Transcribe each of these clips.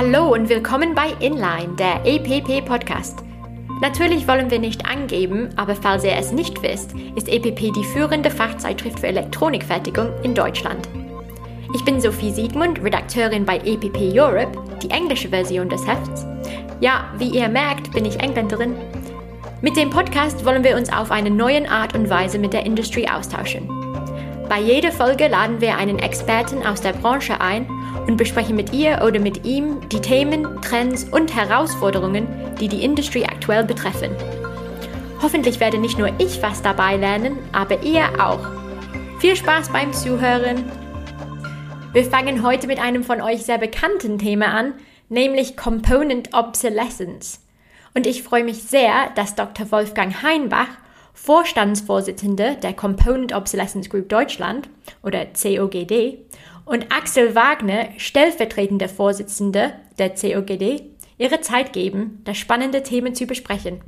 Hallo und willkommen bei Inline, der EPP Podcast. Natürlich wollen wir nicht angeben, aber falls ihr es nicht wisst, ist EPP die führende Fachzeitschrift für Elektronikfertigung in Deutschland. Ich bin Sophie Siegmund, Redakteurin bei EPP Europe, die englische Version des Hefts. Ja, wie ihr merkt, bin ich Engländerin. Mit dem Podcast wollen wir uns auf eine neue Art und Weise mit der Industrie austauschen. Bei jeder Folge laden wir einen Experten aus der Branche ein und besprechen mit ihr oder mit ihm die Themen, Trends und Herausforderungen, die die Industrie aktuell betreffen. Hoffentlich werde nicht nur ich was dabei lernen, aber ihr auch. Viel Spaß beim Zuhören! Wir fangen heute mit einem von euch sehr bekannten Thema an, nämlich Component Obsolescence. Und ich freue mich sehr, dass Dr. Wolfgang Heinbach, Vorstandsvorsitzender der Component Obsolescence Group Deutschland oder COGD und Axel Wagner, stellvertretender Vorsitzender der COGD, ihre Zeit geben, das spannende Themen zu besprechen.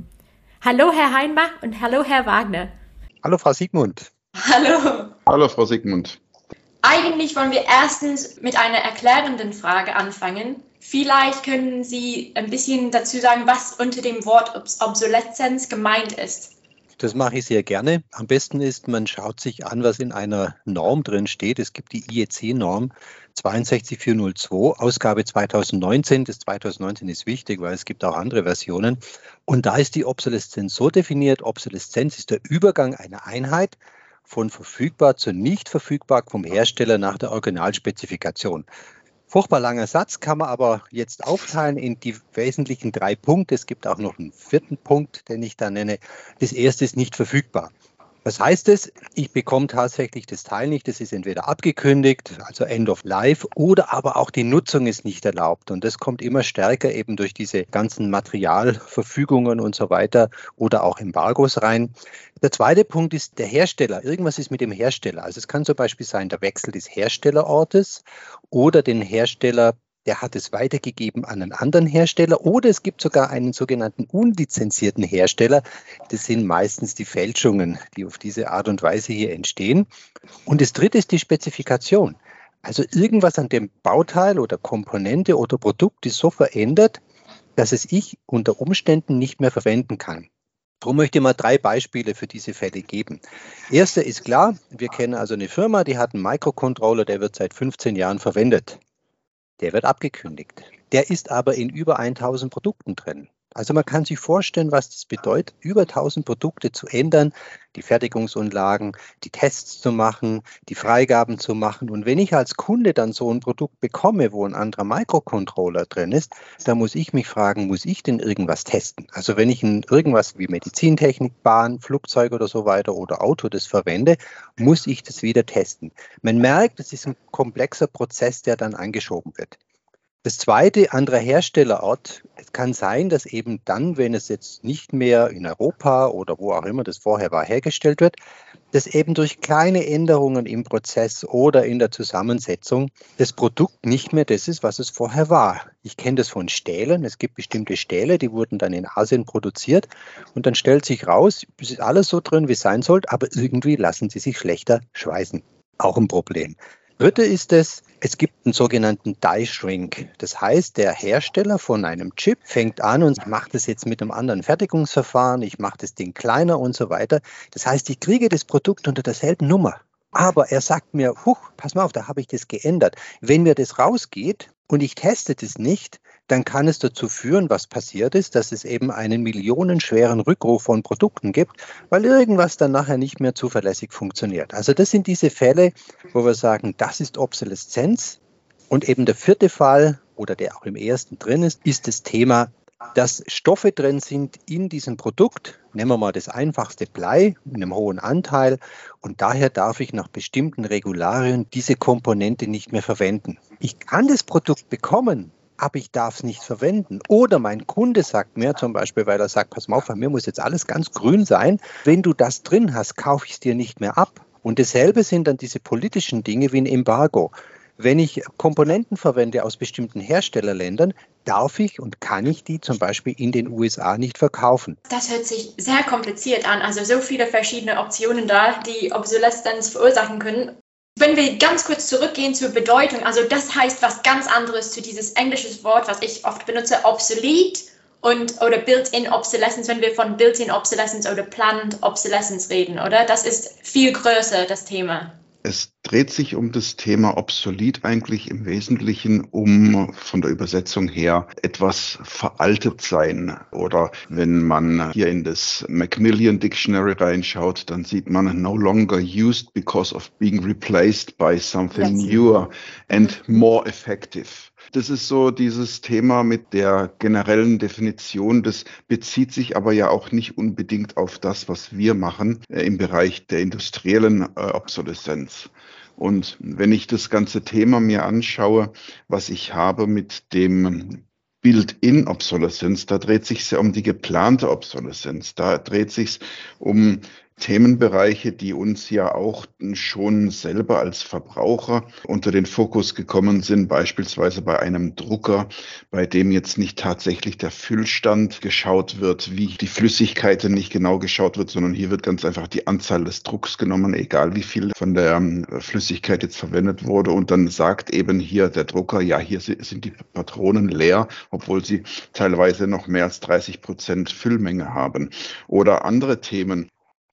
Hallo, Herr Heinbach und hallo, Herr Wagner. Hallo, Frau Siegmund. Hallo. Hallo, Frau Siegmund. Eigentlich wollen wir erstens mit einer erklärenden Frage anfangen. Vielleicht können Sie ein bisschen dazu sagen, was unter dem Wort Obsoleszenz gemeint ist. Das mache ich sehr gerne. Am besten ist, man schaut sich an, was in einer Norm drin steht. Es gibt die IEC-Norm 62402, Ausgabe 2019. Das 2019 ist wichtig, weil es gibt auch andere Versionen. Und da ist die Obsoleszenz so definiert, Obsoleszenz ist der Übergang einer Einheit von verfügbar zu nicht verfügbar vom Hersteller nach der Originalspezifikation. Furchtbar langer Satz, kann man aber jetzt aufteilen in die wesentlichen drei Punkte. Es gibt auch noch einen vierten Punkt, den ich da nenne. Das erste ist nicht verfügbar. Was heißt es? Ich bekomme tatsächlich das Teil nicht. Das ist entweder abgekündigt, also End of Life, oder aber auch die Nutzung ist nicht erlaubt. Und das kommt immer stärker eben durch diese ganzen Materialverfügungen und so weiter oder auch Embargos rein. Der zweite Punkt ist der Hersteller. Irgendwas ist mit dem Hersteller. Also es kann zum Beispiel sein der Wechsel des Herstellerortes oder den Hersteller der hat es weitergegeben an einen anderen Hersteller oder es gibt sogar einen sogenannten unlizenzierten Hersteller. Das sind meistens die Fälschungen, die auf diese Art und Weise hier entstehen. Und das dritte ist die Spezifikation. Also irgendwas an dem Bauteil oder Komponente oder Produkt ist so verändert, dass es ich unter Umständen nicht mehr verwenden kann. Darum möchte ich mal drei Beispiele für diese Fälle geben. Erster ist klar, wir kennen also eine Firma, die hat einen Microcontroller, der wird seit 15 Jahren verwendet der wird abgekündigt. Der ist aber in über 1000 Produkten drin. Also man kann sich vorstellen, was das bedeutet, über 1000 Produkte zu ändern, die Fertigungsunlagen, die Tests zu machen, die Freigaben zu machen. Und wenn ich als Kunde dann so ein Produkt bekomme, wo ein anderer Microcontroller drin ist, dann muss ich mich fragen, muss ich denn irgendwas testen? Also wenn ich ein, irgendwas wie Medizintechnik, Bahn, Flugzeug oder so weiter oder Auto das verwende, muss ich das wieder testen. Man merkt, es ist ein komplexer Prozess, der dann angeschoben wird. Das zweite, anderer Herstellerort. Es kann sein, dass eben dann, wenn es jetzt nicht mehr in Europa oder wo auch immer das vorher war, hergestellt wird, dass eben durch kleine Änderungen im Prozess oder in der Zusammensetzung das Produkt nicht mehr das ist, was es vorher war. Ich kenne das von Stählen. Es gibt bestimmte Stähle, die wurden dann in Asien produziert und dann stellt sich raus, es ist alles so drin, wie es sein sollte, aber irgendwie lassen sie sich schlechter schweißen. Auch ein Problem. Dritte ist es, es gibt einen sogenannten Die Shrink. Das heißt, der Hersteller von einem Chip fängt an und macht es jetzt mit einem anderen Fertigungsverfahren, ich mache das Ding kleiner und so weiter. Das heißt, ich kriege das Produkt unter derselben Nummer. Aber er sagt mir, huch, pass mal auf, da habe ich das geändert. Wenn mir das rausgeht und ich teste das nicht, dann kann es dazu führen, was passiert ist, dass es eben einen millionenschweren Rückruf von Produkten gibt, weil irgendwas dann nachher nicht mehr zuverlässig funktioniert. Also das sind diese Fälle, wo wir sagen, das ist Obsoleszenz. Und eben der vierte Fall oder der auch im ersten drin ist, ist das Thema, dass Stoffe drin sind in diesem Produkt. Nehmen wir mal das einfachste Blei in einem hohen Anteil. Und daher darf ich nach bestimmten Regularien diese Komponente nicht mehr verwenden. Ich kann das Produkt bekommen, aber ich darf es nicht verwenden. Oder mein Kunde sagt mir zum Beispiel, weil er sagt, pass mal auf, bei mir muss jetzt alles ganz grün sein. Wenn du das drin hast, kaufe ich es dir nicht mehr ab. Und dasselbe sind dann diese politischen Dinge wie ein Embargo. Wenn ich Komponenten verwende aus bestimmten Herstellerländern, darf ich und kann ich die zum Beispiel in den USA nicht verkaufen. Das hört sich sehr kompliziert an. Also so viele verschiedene Optionen da, die Obsoleszenz verursachen können. Wenn wir ganz kurz zurückgehen zur Bedeutung, also das heißt was ganz anderes zu dieses englische Wort, was ich oft benutze, obsolet und oder Built-in Obsolescence, wenn wir von Built-in Obsolescence oder Planned Obsolescence reden, oder? Das ist viel größer, das Thema. Es dreht sich um das Thema obsolet eigentlich im Wesentlichen um von der Übersetzung her etwas veraltet sein. Oder wenn man hier in das Macmillan Dictionary reinschaut, dann sieht man no longer used because of being replaced by something yes. newer and more effective. Das ist so dieses Thema mit der generellen Definition. Das bezieht sich aber ja auch nicht unbedingt auf das, was wir machen äh, im Bereich der industriellen äh, Obsoleszenz. Und wenn ich das ganze Thema mir anschaue, was ich habe mit dem Build-in-Obsoleszenz, da dreht sich sehr um die geplante Obsoleszenz. Da dreht sich um Themenbereiche, die uns ja auch schon selber als Verbraucher unter den Fokus gekommen sind, beispielsweise bei einem Drucker, bei dem jetzt nicht tatsächlich der Füllstand geschaut wird, wie die Flüssigkeit nicht genau geschaut wird, sondern hier wird ganz einfach die Anzahl des Drucks genommen, egal wie viel von der ähm, Flüssigkeit jetzt verwendet wurde. Und dann sagt eben hier der Drucker, ja, hier sind die Patronen leer, obwohl sie teilweise noch mehr als 30 Prozent Füllmenge haben. Oder andere Themen,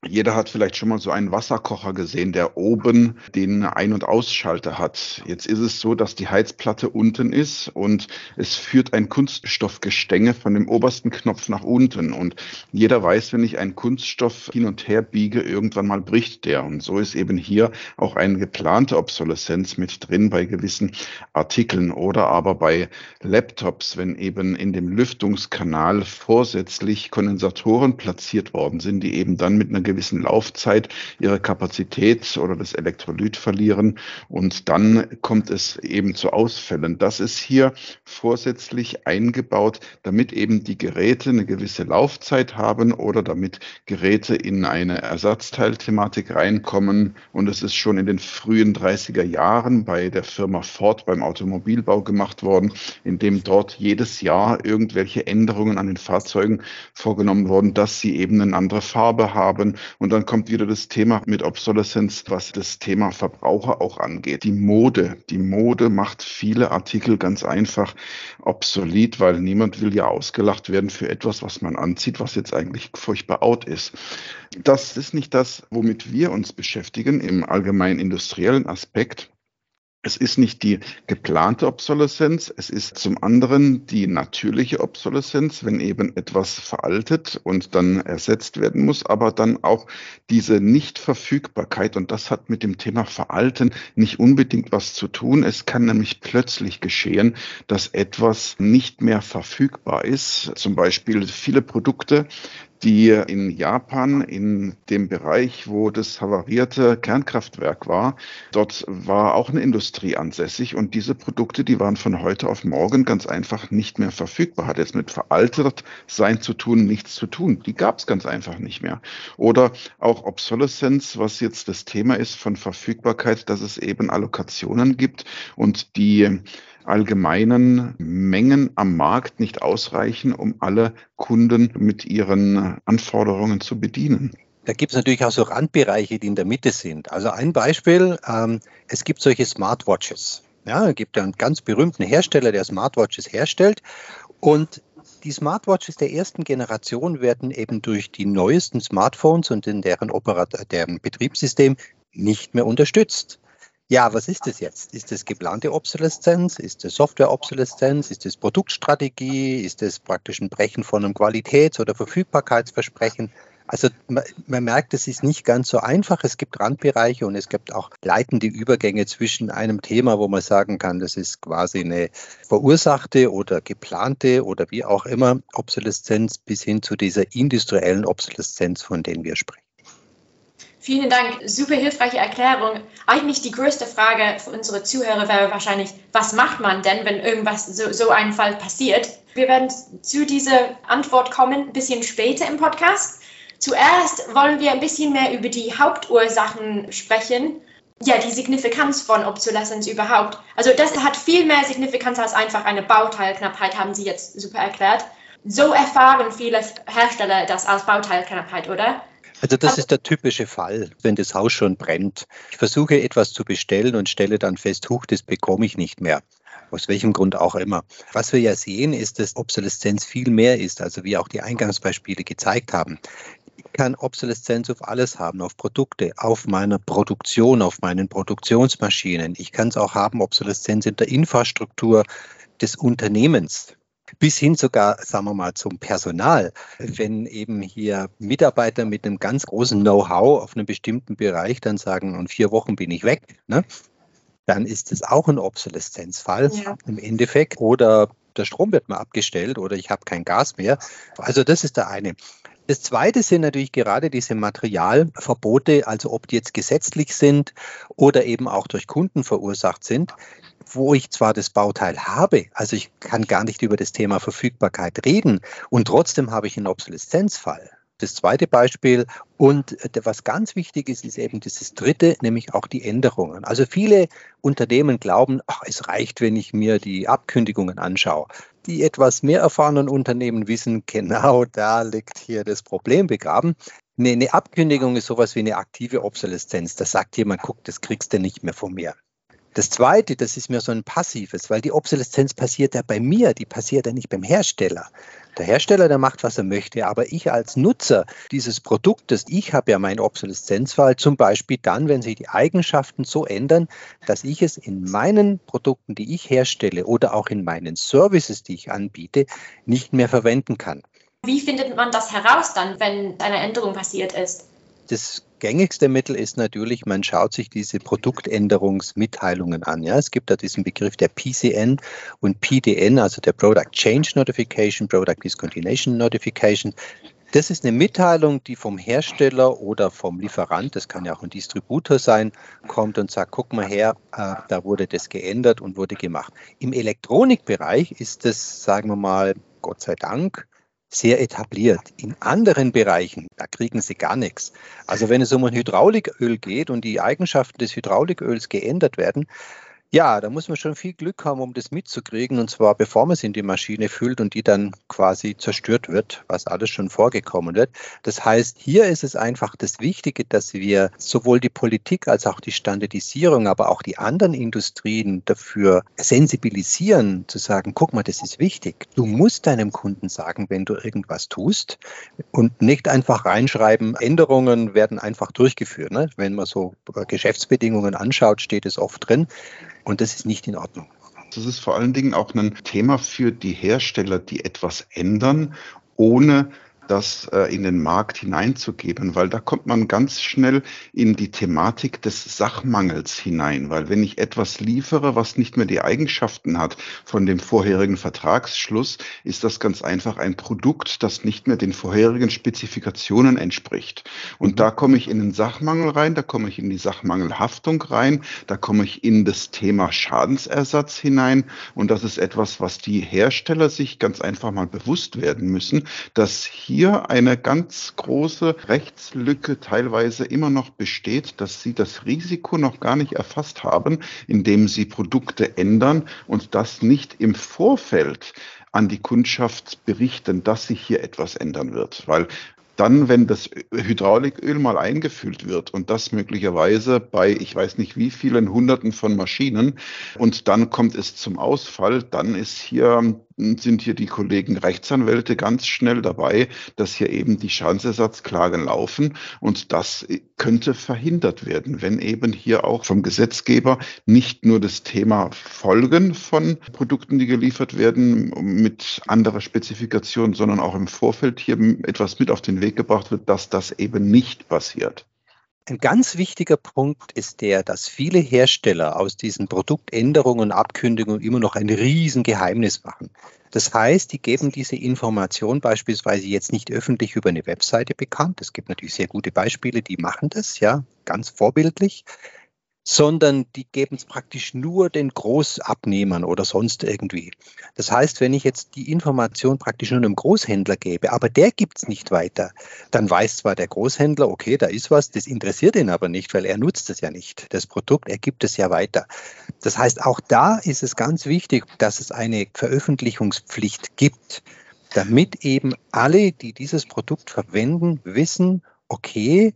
jeder hat vielleicht schon mal so einen Wasserkocher gesehen, der oben den Ein- und Ausschalter hat. Jetzt ist es so, dass die Heizplatte unten ist und es führt ein Kunststoffgestänge von dem obersten Knopf nach unten. Und jeder weiß, wenn ich einen Kunststoff hin und her biege, irgendwann mal bricht der. Und so ist eben hier auch eine geplante Obsoleszenz mit drin bei gewissen Artikeln oder aber bei Laptops, wenn eben in dem Lüftungskanal vorsätzlich Kondensatoren platziert worden sind, die eben dann mit einer gewissen Laufzeit ihre Kapazität oder das Elektrolyt verlieren und dann kommt es eben zu Ausfällen. Das ist hier vorsätzlich eingebaut, damit eben die Geräte eine gewisse Laufzeit haben oder damit Geräte in eine Ersatzteilthematik reinkommen. Und es ist schon in den frühen 30er Jahren bei der Firma Ford beim Automobilbau gemacht worden, indem dort jedes Jahr irgendwelche Änderungen an den Fahrzeugen vorgenommen wurden, dass sie eben eine andere Farbe haben, und dann kommt wieder das Thema mit Obsoleszenz, was das Thema Verbraucher auch angeht. Die Mode. Die Mode macht viele Artikel ganz einfach obsolet, weil niemand will ja ausgelacht werden für etwas, was man anzieht, was jetzt eigentlich furchtbar out ist. Das ist nicht das, womit wir uns beschäftigen im allgemeinen industriellen Aspekt. Es ist nicht die geplante Obsoleszenz, es ist zum anderen die natürliche Obsoleszenz, wenn eben etwas veraltet und dann ersetzt werden muss, aber dann auch diese Nichtverfügbarkeit und das hat mit dem Thema Veralten nicht unbedingt was zu tun. Es kann nämlich plötzlich geschehen, dass etwas nicht mehr verfügbar ist. Zum Beispiel viele Produkte, die in Japan in dem Bereich, wo das havarierte Kernkraftwerk war, dort war auch eine Industrie ansässig und diese Produkte, die waren von heute auf morgen ganz einfach nicht mehr verfügbar. Hat jetzt mit veraltet sein zu tun, nichts zu tun. Die gab es ganz einfach nicht mehr. Oder auch Obsoleszenz, was jetzt das Thema ist von Verfügbarkeit, dass es eben Allokationen gibt und die allgemeinen Mengen am Markt nicht ausreichen, um alle Kunden mit ihren Anforderungen zu bedienen. Da gibt es natürlich auch so Randbereiche, die in der Mitte sind. Also ein Beispiel, ähm, es gibt solche Smartwatches. Ja, es gibt einen ganz berühmten Hersteller, der Smartwatches herstellt. Und die Smartwatches der ersten Generation werden eben durch die neuesten Smartphones und in deren, Operat deren Betriebssystem nicht mehr unterstützt. Ja, was ist das jetzt? Ist das geplante Obsoleszenz? Ist das Software-Obsoleszenz? Ist das Produktstrategie? Ist das praktisch ein Brechen von einem Qualitäts- oder Verfügbarkeitsversprechen? Also man, man, merkt, es ist nicht ganz so einfach. Es gibt Randbereiche und es gibt auch leitende Übergänge zwischen einem Thema, wo man sagen kann, das ist quasi eine verursachte oder geplante oder wie auch immer Obsoleszenz bis hin zu dieser industriellen Obsoleszenz, von der wir sprechen. Vielen Dank, super hilfreiche Erklärung. Eigentlich die größte Frage für unsere Zuhörer wäre wahrscheinlich, was macht man denn, wenn irgendwas so, so ein Fall passiert? Wir werden zu dieser Antwort kommen ein bisschen später im Podcast. Zuerst wollen wir ein bisschen mehr über die Hauptursachen sprechen. Ja, die Signifikanz von Obsoleszenz überhaupt. Also das hat viel mehr Signifikanz als einfach eine Bauteilknappheit, haben Sie jetzt super erklärt. So erfahren viele Hersteller das als Bauteilknappheit, oder? Also das ist der typische Fall, wenn das Haus schon brennt. Ich versuche etwas zu bestellen und stelle dann fest, huch, das bekomme ich nicht mehr. Aus welchem Grund auch immer. Was wir ja sehen, ist, dass Obsoleszenz viel mehr ist, also wie auch die Eingangsbeispiele gezeigt haben. Ich kann Obsoleszenz auf alles haben, auf Produkte, auf meiner Produktion, auf meinen Produktionsmaschinen. Ich kann es auch haben, Obsoleszenz in der Infrastruktur des Unternehmens bis hin sogar, sagen wir mal, zum Personal. Wenn eben hier Mitarbeiter mit einem ganz großen Know-how auf einem bestimmten Bereich dann sagen, in vier Wochen bin ich weg, ne? dann ist es auch ein Obsoleszenzfall ja. im Endeffekt. Oder der Strom wird mal abgestellt oder ich habe kein Gas mehr. Also das ist der eine. Das zweite sind natürlich gerade diese Materialverbote, also ob die jetzt gesetzlich sind oder eben auch durch Kunden verursacht sind, wo ich zwar das Bauteil habe, also ich kann gar nicht über das Thema Verfügbarkeit reden und trotzdem habe ich einen Obsoleszenzfall das zweite Beispiel. Und was ganz wichtig ist, ist eben dieses dritte, nämlich auch die Änderungen. Also viele Unternehmen glauben, ach, es reicht, wenn ich mir die Abkündigungen anschaue. Die etwas mehr erfahrenen Unternehmen wissen, genau da liegt hier das Problem begraben. Eine, eine Abkündigung ist sowas wie eine aktive Obsoleszenz. Da sagt jemand, guck, das kriegst du nicht mehr von mir. Das Zweite, das ist mir so ein passives, weil die Obsoleszenz passiert ja bei mir, die passiert ja nicht beim Hersteller. Der Hersteller, der macht, was er möchte, aber ich als Nutzer dieses Produktes, ich habe ja meinen Obsoleszenzfall zum Beispiel dann, wenn sich die Eigenschaften so ändern, dass ich es in meinen Produkten, die ich herstelle oder auch in meinen Services, die ich anbiete, nicht mehr verwenden kann. Wie findet man das heraus dann, wenn eine Änderung passiert ist? Das gängigste Mittel ist natürlich, man schaut sich diese Produktänderungsmitteilungen an. Ja, es gibt da diesen Begriff der PCN und PDN, also der Product Change Notification, Product Discontinuation Notification. Das ist eine Mitteilung, die vom Hersteller oder vom Lieferant, das kann ja auch ein Distributor sein, kommt und sagt, guck mal her, äh, da wurde das geändert und wurde gemacht. Im Elektronikbereich ist das, sagen wir mal, Gott sei Dank, sehr etabliert. In anderen Bereichen, da kriegen sie gar nichts. Also wenn es um ein Hydrauliköl geht und die Eigenschaften des Hydrauliköls geändert werden, ja, da muss man schon viel Glück haben, um das mitzukriegen, und zwar bevor man es in die Maschine füllt und die dann quasi zerstört wird, was alles schon vorgekommen wird. Das heißt, hier ist es einfach das Wichtige, dass wir sowohl die Politik als auch die Standardisierung, aber auch die anderen Industrien dafür sensibilisieren, zu sagen, guck mal, das ist wichtig. Du musst deinem Kunden sagen, wenn du irgendwas tust und nicht einfach reinschreiben, Änderungen werden einfach durchgeführt. Ne? Wenn man so Geschäftsbedingungen anschaut, steht es oft drin. Und das ist nicht in Ordnung. Das ist vor allen Dingen auch ein Thema für die Hersteller, die etwas ändern, ohne das äh, in den Markt hineinzugeben, weil da kommt man ganz schnell in die Thematik des Sachmangels hinein, weil wenn ich etwas liefere, was nicht mehr die Eigenschaften hat von dem vorherigen Vertragsschluss, ist das ganz einfach ein Produkt, das nicht mehr den vorherigen Spezifikationen entspricht. Und mhm. da komme ich in den Sachmangel rein, da komme ich in die Sachmangelhaftung rein, da komme ich in das Thema Schadensersatz hinein und das ist etwas, was die Hersteller sich ganz einfach mal bewusst werden müssen, dass hier hier eine ganz große Rechtslücke teilweise immer noch besteht, dass sie das Risiko noch gar nicht erfasst haben, indem sie Produkte ändern und das nicht im Vorfeld an die Kundschaft berichten, dass sich hier etwas ändern wird. Weil dann, wenn das Hydrauliköl mal eingefüllt wird und das möglicherweise bei, ich weiß nicht wie vielen Hunderten von Maschinen und dann kommt es zum Ausfall, dann ist hier sind hier die Kollegen Rechtsanwälte ganz schnell dabei, dass hier eben die Schadensersatzklagen laufen. Und das könnte verhindert werden, wenn eben hier auch vom Gesetzgeber nicht nur das Thema Folgen von Produkten, die geliefert werden, mit anderer Spezifikation, sondern auch im Vorfeld hier etwas mit auf den Weg gebracht wird, dass das eben nicht passiert. Ein ganz wichtiger Punkt ist der, dass viele Hersteller aus diesen Produktänderungen und Abkündigungen immer noch ein Riesengeheimnis machen. Das heißt, die geben diese Information beispielsweise jetzt nicht öffentlich über eine Webseite bekannt. Es gibt natürlich sehr gute Beispiele, die machen das, ja, ganz vorbildlich sondern die geben es praktisch nur den Großabnehmern oder sonst irgendwie. Das heißt, wenn ich jetzt die Information praktisch nur einem Großhändler gebe, aber der gibt es nicht weiter, dann weiß zwar der Großhändler, okay, da ist was, das interessiert ihn aber nicht, weil er nutzt es ja nicht. Das Produkt, er gibt es ja weiter. Das heißt, auch da ist es ganz wichtig, dass es eine Veröffentlichungspflicht gibt, damit eben alle, die dieses Produkt verwenden, wissen, okay,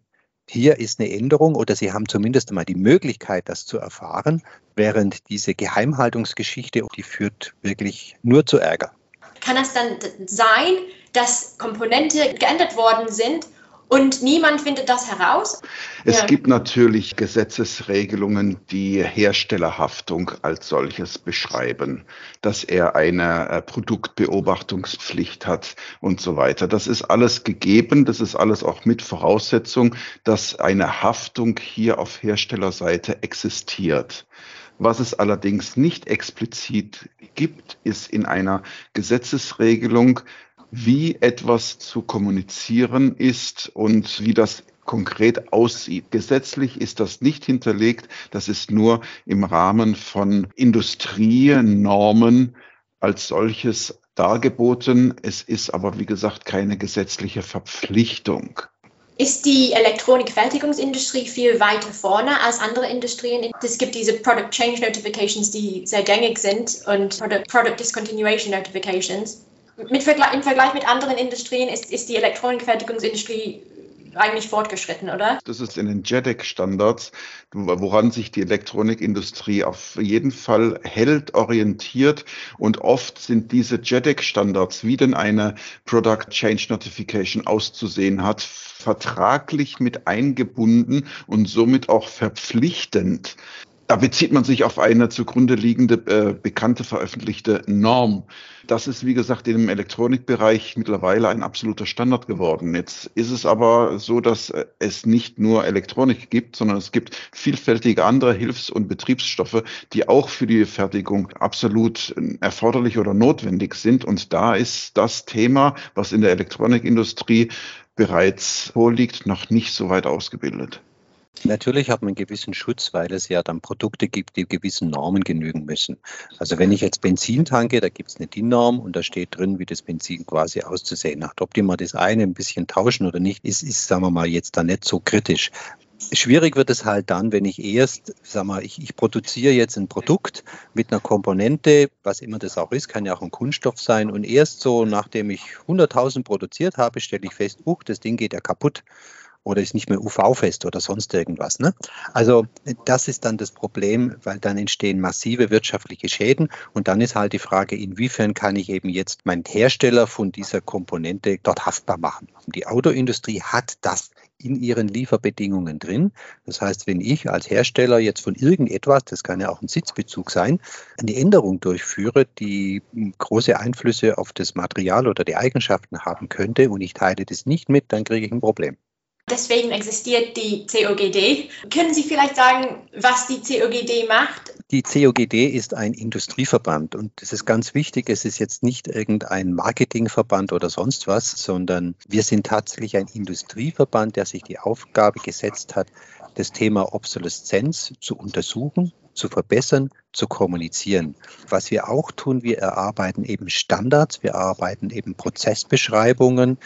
hier ist eine Änderung oder Sie haben zumindest einmal die Möglichkeit, das zu erfahren, während diese Geheimhaltungsgeschichte, die führt wirklich nur zu Ärger. Kann es dann sein, dass Komponente geändert worden sind und niemand findet das heraus? Es ja. gibt natürlich Gesetzesregelungen, die Herstellerhaftung als solches beschreiben, dass er eine äh, Produktbeobachtungspflicht hat und so weiter. Das ist alles gegeben, das ist alles auch mit Voraussetzung, dass eine Haftung hier auf Herstellerseite existiert. Was es allerdings nicht explizit gibt, ist in einer Gesetzesregelung wie etwas zu kommunizieren ist und wie das konkret aussieht. Gesetzlich ist das nicht hinterlegt, das ist nur im Rahmen von Industrienormen als solches dargeboten. Es ist aber, wie gesagt, keine gesetzliche Verpflichtung. Ist die Elektronikfertigungsindustrie viel weiter vorne als andere Industrien? Es gibt diese Product Change Notifications, die sehr gängig sind und Product, Product Discontinuation Notifications mit Vergleich, im Vergleich mit anderen Industrien ist, ist die Elektronikfertigungsindustrie eigentlich fortgeschritten, oder? Das ist in den JEDEC-Standards, woran sich die Elektronikindustrie auf jeden Fall hält, orientiert. Und oft sind diese JEDEC-Standards, wie denn eine Product Change Notification auszusehen hat, vertraglich mit eingebunden und somit auch verpflichtend. Da bezieht man sich auf eine zugrunde liegende äh, bekannte veröffentlichte Norm. Das ist, wie gesagt, im Elektronikbereich mittlerweile ein absoluter Standard geworden. Jetzt ist es aber so, dass äh, es nicht nur Elektronik gibt, sondern es gibt vielfältige andere Hilfs- und Betriebsstoffe, die auch für die Fertigung absolut äh, erforderlich oder notwendig sind. Und da ist das Thema, was in der Elektronikindustrie bereits vorliegt, noch nicht so weit ausgebildet. Natürlich hat man einen gewissen Schutz, weil es ja dann Produkte gibt, die gewissen Normen genügen müssen. Also wenn ich jetzt Benzin tanke, da gibt es eine DIN-Norm und da steht drin, wie das Benzin quasi auszusehen hat. Ob die mal das eine ein bisschen tauschen oder nicht, ist, ist sagen wir mal, jetzt da nicht so kritisch. Schwierig wird es halt dann, wenn ich erst, sag mal, ich, ich produziere jetzt ein Produkt mit einer Komponente, was immer das auch ist, kann ja auch ein Kunststoff sein. Und erst so, nachdem ich 100.000 produziert habe, stelle ich fest, uh, das Ding geht ja kaputt oder ist nicht mehr UV-fest oder sonst irgendwas. Ne? Also das ist dann das Problem, weil dann entstehen massive wirtschaftliche Schäden und dann ist halt die Frage, inwiefern kann ich eben jetzt meinen Hersteller von dieser Komponente dort haftbar machen. Die Autoindustrie hat das in ihren Lieferbedingungen drin. Das heißt, wenn ich als Hersteller jetzt von irgendetwas, das kann ja auch ein Sitzbezug sein, eine Änderung durchführe, die große Einflüsse auf das Material oder die Eigenschaften haben könnte und ich teile das nicht mit, dann kriege ich ein Problem. Deswegen existiert die COGD. Können Sie vielleicht sagen, was die COGD macht? Die COGD ist ein Industrieverband und es ist ganz wichtig, es ist jetzt nicht irgendein Marketingverband oder sonst was, sondern wir sind tatsächlich ein Industrieverband, der sich die Aufgabe gesetzt hat, das Thema Obsoleszenz zu untersuchen, zu verbessern, zu kommunizieren. Was wir auch tun, wir erarbeiten eben Standards, wir erarbeiten eben Prozessbeschreibungen,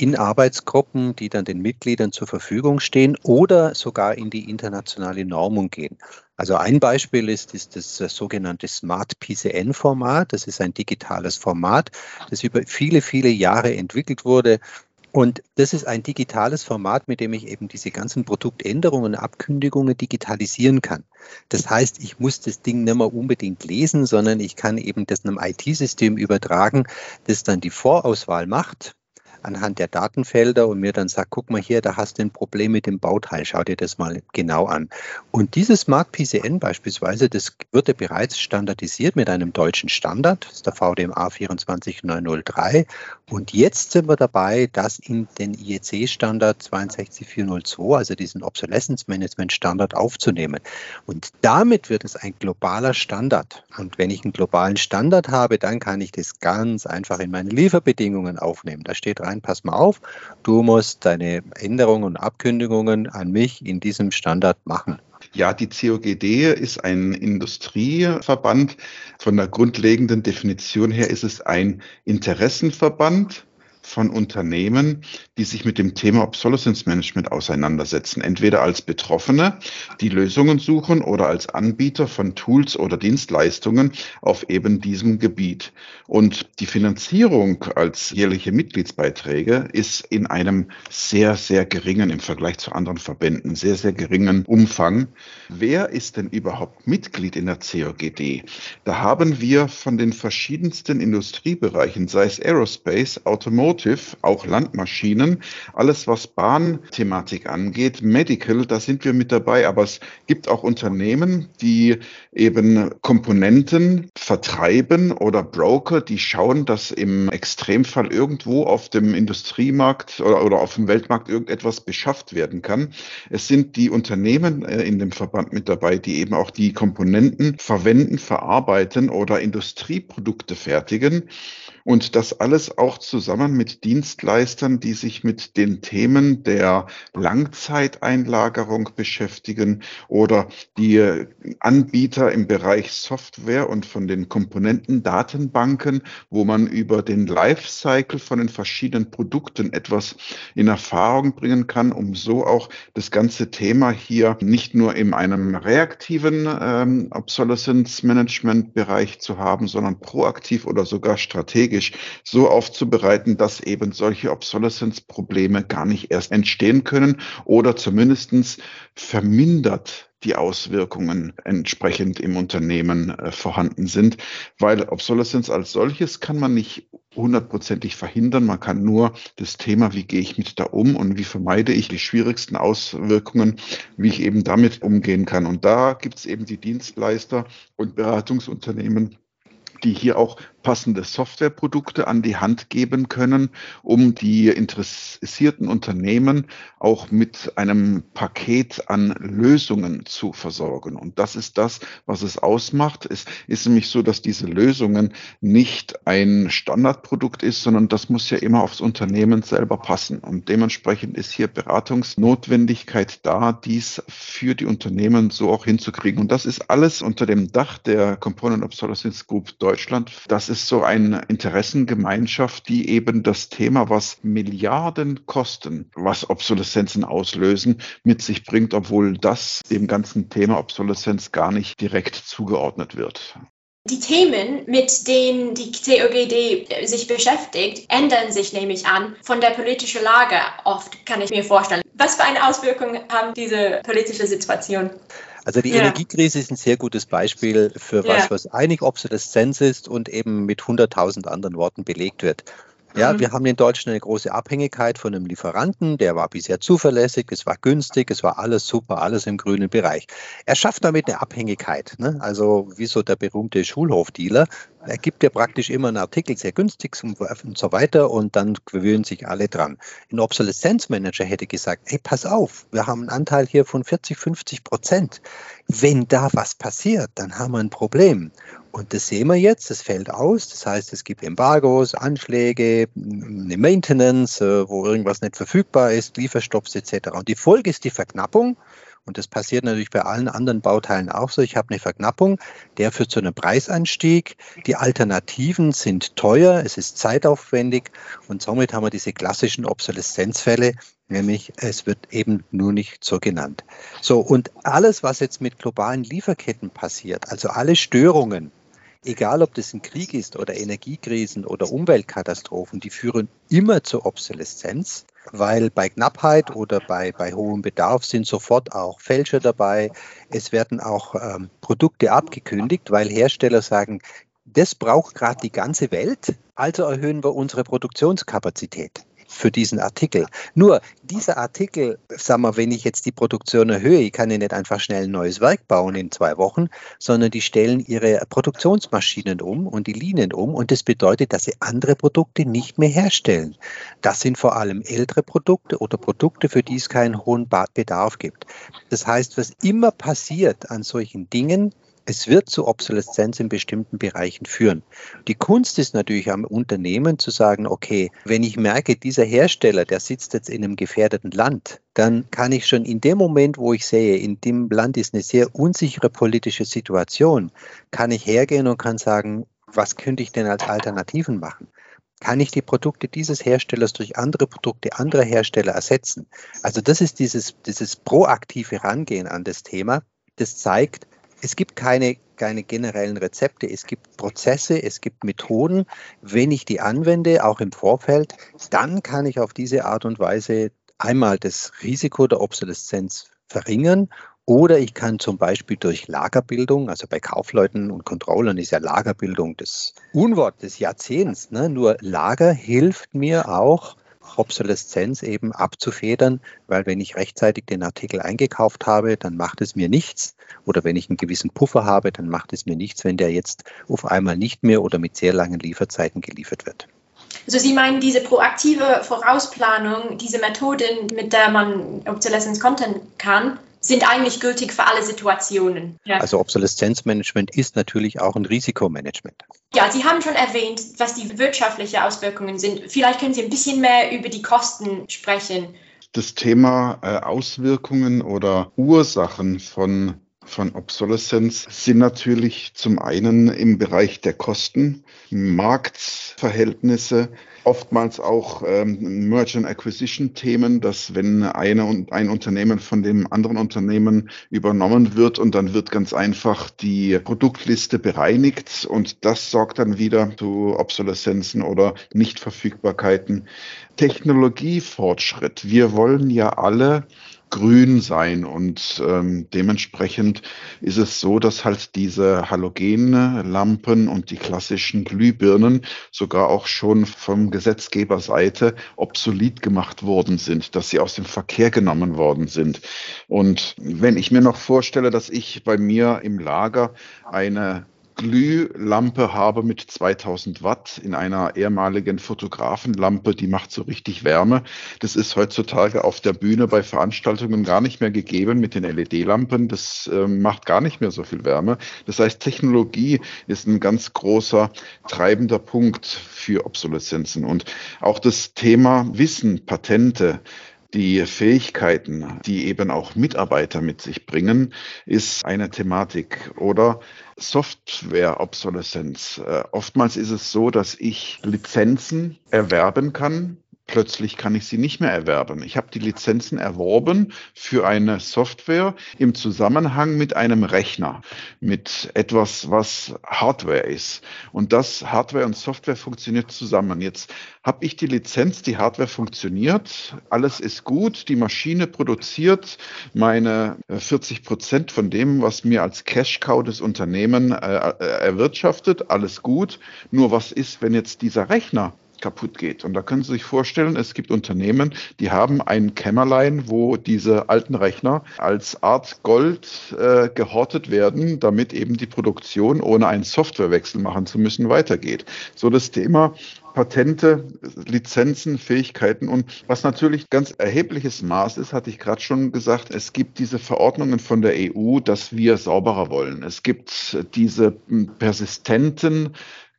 in Arbeitsgruppen, die dann den Mitgliedern zur Verfügung stehen oder sogar in die internationale Normung gehen. Also ein Beispiel ist, ist das sogenannte Smart PCN-Format. Das ist ein digitales Format, das über viele, viele Jahre entwickelt wurde. Und das ist ein digitales Format, mit dem ich eben diese ganzen Produktänderungen, Abkündigungen digitalisieren kann. Das heißt, ich muss das Ding nicht mehr unbedingt lesen, sondern ich kann eben das einem IT-System übertragen, das dann die Vorauswahl macht anhand der Datenfelder und mir dann sagt, guck mal hier, da hast du ein Problem mit dem Bauteil, schau dir das mal genau an. Und dieses Smart PCN beispielsweise, das wird ja bereits standardisiert mit einem deutschen Standard, das ist der VDMA 24903. Und jetzt sind wir dabei, das in den IEC-Standard 62402, also diesen Obsolescence Management Standard aufzunehmen. Und damit wird es ein globaler Standard. Und wenn ich einen globalen Standard habe, dann kann ich das ganz einfach in meine Lieferbedingungen aufnehmen. Da steht rein, pass mal auf, du musst deine Änderungen und Abkündigungen an mich in diesem Standard machen. Ja, die COGD ist ein Industrieverband. Von der grundlegenden Definition her ist es ein Interessenverband von Unternehmen, die sich mit dem Thema Obsolescence Management auseinandersetzen, entweder als Betroffene, die Lösungen suchen oder als Anbieter von Tools oder Dienstleistungen auf eben diesem Gebiet. Und die Finanzierung als jährliche Mitgliedsbeiträge ist in einem sehr, sehr geringen im Vergleich zu anderen Verbänden, sehr, sehr geringen Umfang. Wer ist denn überhaupt Mitglied in der COGD? Da haben wir von den verschiedensten Industriebereichen, sei es Aerospace, Automotive, auch Landmaschinen, alles was Bahnthematik angeht, Medical, da sind wir mit dabei, aber es gibt auch Unternehmen, die eben Komponenten vertreiben oder Broker, die schauen, dass im Extremfall irgendwo auf dem Industriemarkt oder, oder auf dem Weltmarkt irgendetwas beschafft werden kann. Es sind die Unternehmen äh, in dem Verband mit dabei, die eben auch die Komponenten verwenden, verarbeiten oder Industrieprodukte fertigen. Und das alles auch zusammen mit Dienstleistern, die sich mit den Themen der Langzeiteinlagerung beschäftigen oder die Anbieter im Bereich Software und von den Komponenten Datenbanken, wo man über den Lifecycle von den verschiedenen Produkten etwas in Erfahrung bringen kann, um so auch das ganze Thema hier nicht nur in einem reaktiven ähm, Obsolescence Management Bereich zu haben, sondern proaktiv oder sogar strategisch strategisch so aufzubereiten, dass eben solche Obsolescence-Probleme gar nicht erst entstehen können oder zumindestens vermindert die Auswirkungen entsprechend im Unternehmen äh, vorhanden sind, weil Obsolescence als solches kann man nicht hundertprozentig verhindern. Man kann nur das Thema, wie gehe ich mit da um und wie vermeide ich die schwierigsten Auswirkungen, wie ich eben damit umgehen kann. Und da gibt es eben die Dienstleister und Beratungsunternehmen, die hier auch passende Softwareprodukte an die Hand geben können, um die interessierten Unternehmen auch mit einem Paket an Lösungen zu versorgen. Und das ist das, was es ausmacht. Es ist nämlich so, dass diese Lösungen nicht ein Standardprodukt ist, sondern das muss ja immer aufs Unternehmen selber passen. Und dementsprechend ist hier Beratungsnotwendigkeit da, dies für die Unternehmen so auch hinzukriegen. Und das ist alles unter dem Dach der Component Obsolescence Group Deutschland. Das das ist so eine Interessengemeinschaft, die eben das Thema, was Milliarden kosten, was Obsoleszenzen auslösen, mit sich bringt, obwohl das dem ganzen Thema Obsoleszenz gar nicht direkt zugeordnet wird. Die Themen, mit denen die COGD sich beschäftigt, ändern sich nämlich an von der politischen Lage oft, kann ich mir vorstellen. Was für eine Auswirkung haben diese politische Situation? Also die ja. Energiekrise ist ein sehr gutes Beispiel für was, ja. was eigentlich Obsoleszenz ist und eben mit 100.000 anderen Worten belegt wird. Ja, mhm. wir haben in Deutschland eine große Abhängigkeit von einem Lieferanten, der war bisher zuverlässig, es war günstig, es war alles super, alles im grünen Bereich. Er schafft damit eine Abhängigkeit, ne? also wie so der berühmte Schulhofdealer. Er gibt ja praktisch immer einen Artikel sehr günstig und so weiter und dann gewöhnen sich alle dran. Ein Obsoleszenzmanager hätte gesagt, hey, pass auf, wir haben einen Anteil hier von 40, 50 Prozent. Wenn da was passiert, dann haben wir ein Problem. Und das sehen wir jetzt, das fällt aus. Das heißt, es gibt Embargos, Anschläge, eine Maintenance, äh, wo irgendwas nicht verfügbar ist, Lieferstopps etc. Und die Folge ist die Verknappung. Und das passiert natürlich bei allen anderen Bauteilen auch so. Ich habe eine Verknappung, der führt zu einem Preisanstieg. Die Alternativen sind teuer, es ist zeitaufwendig und somit haben wir diese klassischen Obsoleszenzfälle, nämlich es wird eben nur nicht so genannt. So, und alles, was jetzt mit globalen Lieferketten passiert, also alle Störungen, egal ob das ein Krieg ist oder Energiekrisen oder Umweltkatastrophen, die führen immer zur Obsoleszenz, weil bei Knappheit oder bei, bei hohem Bedarf sind sofort auch Fälscher dabei. Es werden auch ähm, Produkte abgekündigt, weil Hersteller sagen, das braucht gerade die ganze Welt, also erhöhen wir unsere Produktionskapazität für diesen Artikel. Nur dieser Artikel, sag mal, wenn ich jetzt die Produktion erhöhe, ich kann ja nicht einfach schnell ein neues Werk bauen in zwei Wochen, sondern die stellen ihre Produktionsmaschinen um und die Linien um und das bedeutet, dass sie andere Produkte nicht mehr herstellen. Das sind vor allem ältere Produkte oder Produkte, für die es keinen hohen Bedarf gibt. Das heißt, was immer passiert an solchen Dingen, es wird zu Obsoleszenz in bestimmten Bereichen führen. Die Kunst ist natürlich am Unternehmen zu sagen, okay, wenn ich merke, dieser Hersteller, der sitzt jetzt in einem gefährdeten Land, dann kann ich schon in dem Moment, wo ich sehe, in dem Land ist eine sehr unsichere politische Situation, kann ich hergehen und kann sagen, was könnte ich denn als Alternativen machen? kann ich die Produkte dieses Herstellers durch andere Produkte anderer Hersteller ersetzen? Also das ist dieses, dieses proaktive Rangehen an das Thema. Das zeigt, es gibt keine, keine generellen Rezepte, es gibt Prozesse, es gibt Methoden. Wenn ich die anwende, auch im Vorfeld, dann kann ich auf diese Art und Weise einmal das Risiko der Obsoleszenz verringern oder ich kann zum Beispiel durch Lagerbildung, also bei Kaufleuten und Controllern ist ja Lagerbildung das Unwort des Jahrzehnts. Ne? Nur Lager hilft mir auch, Obsoleszenz eben abzufedern, weil wenn ich rechtzeitig den Artikel eingekauft habe, dann macht es mir nichts. Oder wenn ich einen gewissen Puffer habe, dann macht es mir nichts, wenn der jetzt auf einmal nicht mehr oder mit sehr langen Lieferzeiten geliefert wird. Also Sie meinen diese proaktive Vorausplanung, diese Methoden, mit der man Obsoleszenz kontern kann, sind eigentlich gültig für alle Situationen. Ja. Also Obsoleszenzmanagement ist natürlich auch ein Risikomanagement. Ja, Sie haben schon erwähnt, was die wirtschaftlichen Auswirkungen sind. Vielleicht können Sie ein bisschen mehr über die Kosten sprechen. Das Thema äh, Auswirkungen oder Ursachen von von Obsoleszenz sind natürlich zum einen im Bereich der Kosten, Marktverhältnisse, oftmals auch ähm, Merger Acquisition Themen, dass wenn eine ein Unternehmen von dem anderen Unternehmen übernommen wird und dann wird ganz einfach die Produktliste bereinigt und das sorgt dann wieder zu Obsoleszenzen oder Nichtverfügbarkeiten. Technologiefortschritt. Wir wollen ja alle grün sein. Und ähm, dementsprechend ist es so, dass halt diese Halogenlampen und die klassischen Glühbirnen sogar auch schon vom Gesetzgeberseite obsolet gemacht worden sind, dass sie aus dem Verkehr genommen worden sind. Und wenn ich mir noch vorstelle, dass ich bei mir im Lager eine Glühlampe habe mit 2000 Watt in einer ehemaligen Fotografenlampe, die macht so richtig Wärme. Das ist heutzutage auf der Bühne bei Veranstaltungen gar nicht mehr gegeben mit den LED-Lampen. Das äh, macht gar nicht mehr so viel Wärme. Das heißt, Technologie ist ein ganz großer treibender Punkt für Obsoleszenzen. Und auch das Thema Wissen, Patente, die Fähigkeiten, die eben auch Mitarbeiter mit sich bringen, ist eine Thematik. Oder Software-Obsoleszenz. Äh, oftmals ist es so, dass ich Lizenzen erwerben kann, plötzlich kann ich sie nicht mehr erwerben. Ich habe die Lizenzen erworben für eine Software im Zusammenhang mit einem Rechner, mit etwas, was Hardware ist. Und das Hardware und Software funktioniert zusammen. Jetzt habe ich die Lizenz, die Hardware funktioniert, alles ist gut, die Maschine produziert meine 40 äh, Prozent von dem, was mir als Cash-Cow des Unternehmens äh, äh, erwirtschaftet, alles gut. Nur was ist, wenn jetzt dieser Rechner kaputt geht. Und da können Sie sich vorstellen, es gibt Unternehmen, die haben ein Kämmerlein, wo diese alten Rechner als Art Gold äh, gehortet werden, damit eben die Produktion ohne einen Softwarewechsel machen zu müssen weitergeht. So das Thema Patente, Lizenzen, Fähigkeiten und was natürlich ganz erhebliches Maß ist, hatte ich gerade schon gesagt, es gibt diese Verordnungen von der EU, dass wir sauberer wollen. Es gibt diese persistenten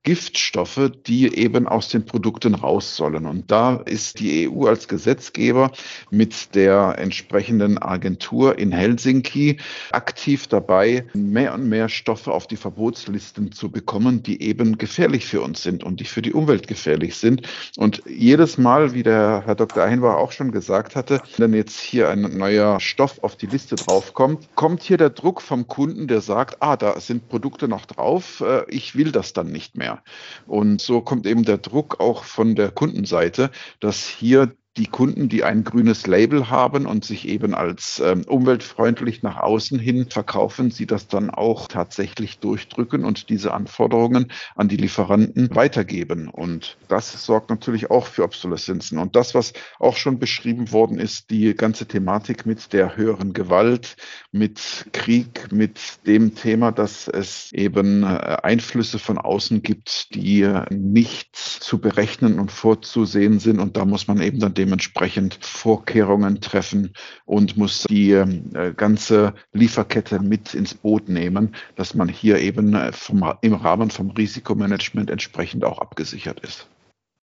Giftstoffe, die eben aus den Produkten raus sollen. Und da ist die EU als Gesetzgeber mit der entsprechenden Agentur in Helsinki aktiv dabei, mehr und mehr Stoffe auf die Verbotslisten zu bekommen, die eben gefährlich für uns sind und die für die Umwelt gefährlich sind. Und jedes Mal, wie der Herr Dr. Einbach auch schon gesagt hatte, wenn jetzt hier ein neuer Stoff auf die Liste draufkommt, kommt hier der Druck vom Kunden, der sagt, ah, da sind Produkte noch drauf, äh, ich will das dann nicht mehr. Und so kommt eben der Druck auch von der Kundenseite, dass hier die Kunden, die ein grünes Label haben und sich eben als ähm, umweltfreundlich nach außen hin verkaufen, sie das dann auch tatsächlich durchdrücken und diese Anforderungen an die Lieferanten weitergeben. Und das sorgt natürlich auch für Obsoleszenzen. Und das, was auch schon beschrieben worden ist, die ganze Thematik mit der höheren Gewalt, mit Krieg, mit dem Thema, dass es eben äh, Einflüsse von außen gibt, die nicht zu berechnen und vorzusehen sind. Und da muss man eben dann dementsprechend Vorkehrungen treffen und muss die äh, ganze Lieferkette mit ins Boot nehmen, dass man hier eben äh, vom, im Rahmen vom Risikomanagement entsprechend auch abgesichert ist.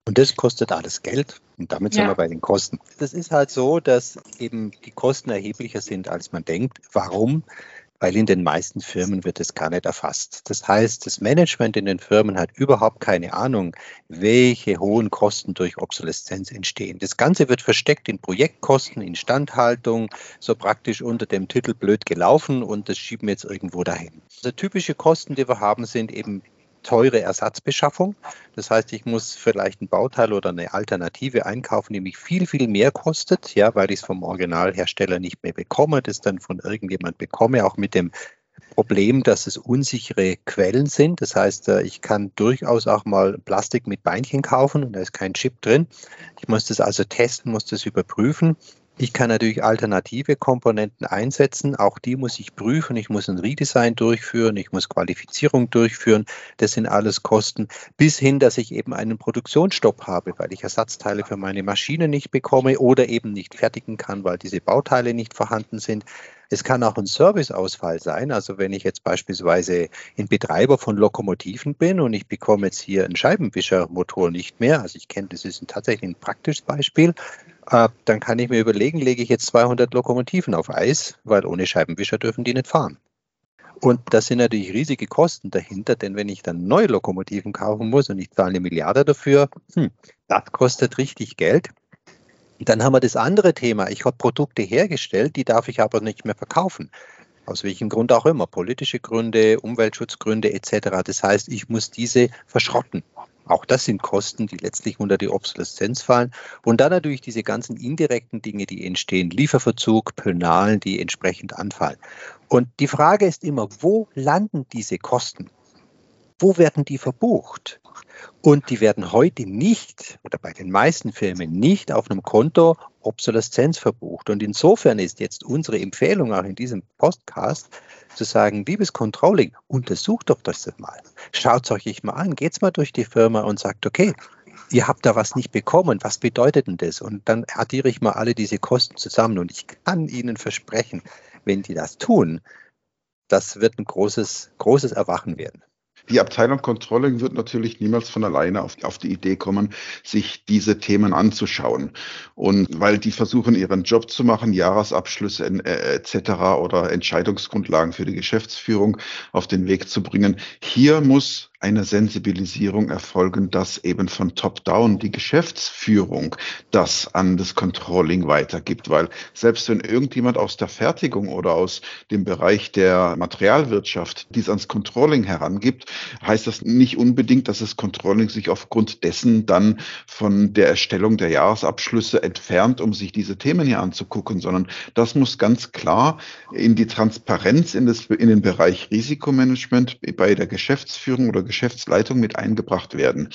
Und das kostet alles Geld. Und damit sind ja. wir bei den Kosten. Das ist halt so, dass eben die Kosten erheblicher sind, als man denkt. Warum? Weil in den meisten Firmen wird es gar nicht erfasst. Das heißt, das Management in den Firmen hat überhaupt keine Ahnung, welche hohen Kosten durch Obsoleszenz entstehen. Das Ganze wird versteckt in Projektkosten, Instandhaltung, so praktisch unter dem Titel blöd gelaufen und das schieben wir jetzt irgendwo dahin. Also typische Kosten, die wir haben, sind eben teure Ersatzbeschaffung. Das heißt, ich muss vielleicht ein Bauteil oder eine Alternative einkaufen, die mich viel, viel mehr kostet, ja, weil ich es vom Originalhersteller nicht mehr bekomme, das dann von irgendjemand bekomme, auch mit dem Problem, dass es unsichere Quellen sind. Das heißt, äh, ich kann durchaus auch mal Plastik mit Beinchen kaufen und da ist kein Chip drin. Ich muss das also testen, muss das überprüfen. Ich kann natürlich alternative Komponenten einsetzen. Auch die muss ich prüfen. Ich muss ein Redesign durchführen. Ich muss Qualifizierung durchführen. Das sind alles Kosten. Bis hin, dass ich eben einen Produktionsstopp habe, weil ich Ersatzteile für meine Maschine nicht bekomme oder eben nicht fertigen kann, weil diese Bauteile nicht vorhanden sind. Es kann auch ein Serviceausfall sein. Also wenn ich jetzt beispielsweise ein Betreiber von Lokomotiven bin und ich bekomme jetzt hier einen Scheibenwischermotor nicht mehr, also ich kenne, das ist ein, tatsächlich ein praktisches Beispiel, äh, dann kann ich mir überlegen, lege ich jetzt 200 Lokomotiven auf Eis, weil ohne Scheibenwischer dürfen die nicht fahren. Und das sind natürlich riesige Kosten dahinter, denn wenn ich dann neue Lokomotiven kaufen muss und ich zahle eine Milliarde dafür, hm, das kostet richtig Geld. Dann haben wir das andere Thema. Ich habe Produkte hergestellt, die darf ich aber nicht mehr verkaufen. Aus welchem Grund auch immer. Politische Gründe, Umweltschutzgründe etc. Das heißt, ich muss diese verschrotten. Auch das sind Kosten, die letztlich unter die Obsoleszenz fallen. Und dann natürlich diese ganzen indirekten Dinge, die entstehen, Lieferverzug, Penalen, die entsprechend anfallen. Und die Frage ist immer, wo landen diese Kosten? Wo werden die verbucht? Und die werden heute nicht oder bei den meisten Firmen nicht auf einem Konto Obsoleszenz verbucht. Und insofern ist jetzt unsere Empfehlung auch in diesem Podcast zu sagen, liebes Controlling, untersucht doch das mal. Schaut es euch mal an, geht's mal durch die Firma und sagt, okay, ihr habt da was nicht bekommen, was bedeutet denn das? Und dann addiere ich mal alle diese Kosten zusammen und ich kann Ihnen versprechen, wenn die das tun, das wird ein großes, großes Erwachen werden. Die Abteilung Controlling wird natürlich niemals von alleine auf, auf, die Idee kommen, sich diese Themen anzuschauen. Und weil die versuchen, ihren Job zu machen, Jahresabschlüsse äh, etc. oder Entscheidungsgrundlagen für die Geschäftsführung auf den Weg zu bringen. Hier muss eine Sensibilisierung erfolgen, dass eben von Top-Down die Geschäftsführung das an das Controlling weitergibt. Weil selbst wenn irgendjemand aus der Fertigung oder aus dem Bereich der Materialwirtschaft dies ans Controlling herangibt, heißt das nicht unbedingt, dass das Controlling sich aufgrund dessen dann von der Erstellung der Jahresabschlüsse entfernt, um sich diese Themen hier anzugucken, sondern das muss ganz klar in die Transparenz in, das, in den Bereich Risikomanagement bei der Geschäftsführung oder Geschäftsleitung mit eingebracht werden.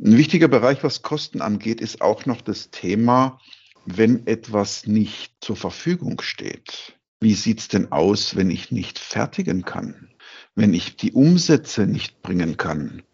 Ein wichtiger Bereich, was Kosten angeht, ist auch noch das Thema, wenn etwas nicht zur Verfügung steht. Wie sieht es denn aus, wenn ich nicht fertigen kann? Wenn ich die Umsätze nicht bringen kann?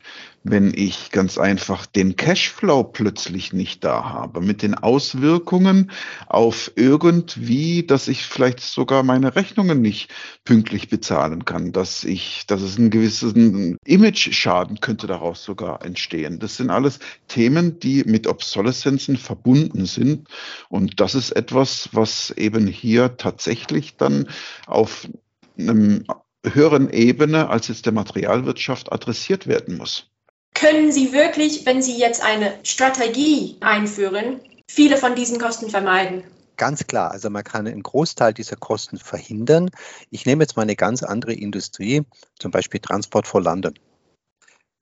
Wenn ich ganz einfach den Cashflow plötzlich nicht da habe, mit den Auswirkungen auf irgendwie, dass ich vielleicht sogar meine Rechnungen nicht pünktlich bezahlen kann, dass ich, dass es einen gewissen Image-Schaden könnte daraus sogar entstehen. Das sind alles Themen, die mit Obsoleszenzen verbunden sind. Und das ist etwas, was eben hier tatsächlich dann auf einem höheren Ebene als jetzt der Materialwirtschaft adressiert werden muss können Sie wirklich, wenn Sie jetzt eine Strategie einführen, viele von diesen Kosten vermeiden? Ganz klar, also man kann einen Großteil dieser Kosten verhindern. Ich nehme jetzt mal eine ganz andere Industrie, zum Beispiel Transport for London.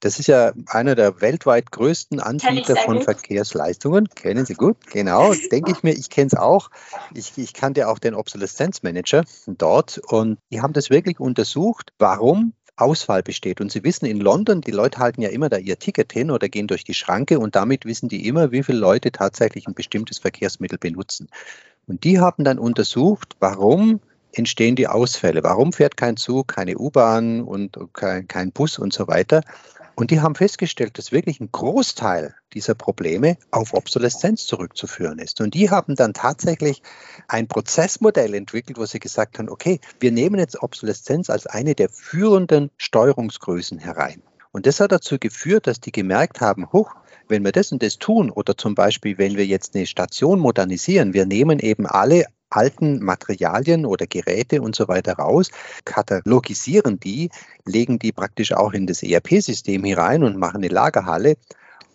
Das ist ja einer der weltweit größten Anbieter von. Verkehrsleistungen. Kennen Sie gut? Genau, denke ich mir. Ich kenne es auch. Ich, ich kannte auch den Obsoleszenzmanager dort und die haben das wirklich untersucht, warum Auswahl besteht. Und Sie wissen, in London, die Leute halten ja immer da ihr Ticket hin oder gehen durch die Schranke und damit wissen die immer, wie viele Leute tatsächlich ein bestimmtes Verkehrsmittel benutzen. Und die haben dann untersucht, warum entstehen die Ausfälle? Warum fährt kein Zug, keine U-Bahn und kein, kein Bus und so weiter? Und die haben festgestellt, dass wirklich ein Großteil dieser Probleme auf Obsoleszenz zurückzuführen ist. Und die haben dann tatsächlich ein Prozessmodell entwickelt, wo sie gesagt haben, okay, wir nehmen jetzt Obsoleszenz als eine der führenden Steuerungsgrößen herein. Und das hat dazu geführt, dass die gemerkt haben, hoch, wenn wir das und das tun, oder zum Beispiel, wenn wir jetzt eine Station modernisieren, wir nehmen eben alle alten Materialien oder Geräte und so weiter raus, katalogisieren die, legen die praktisch auch in das ERP-System hinein und machen eine Lagerhalle.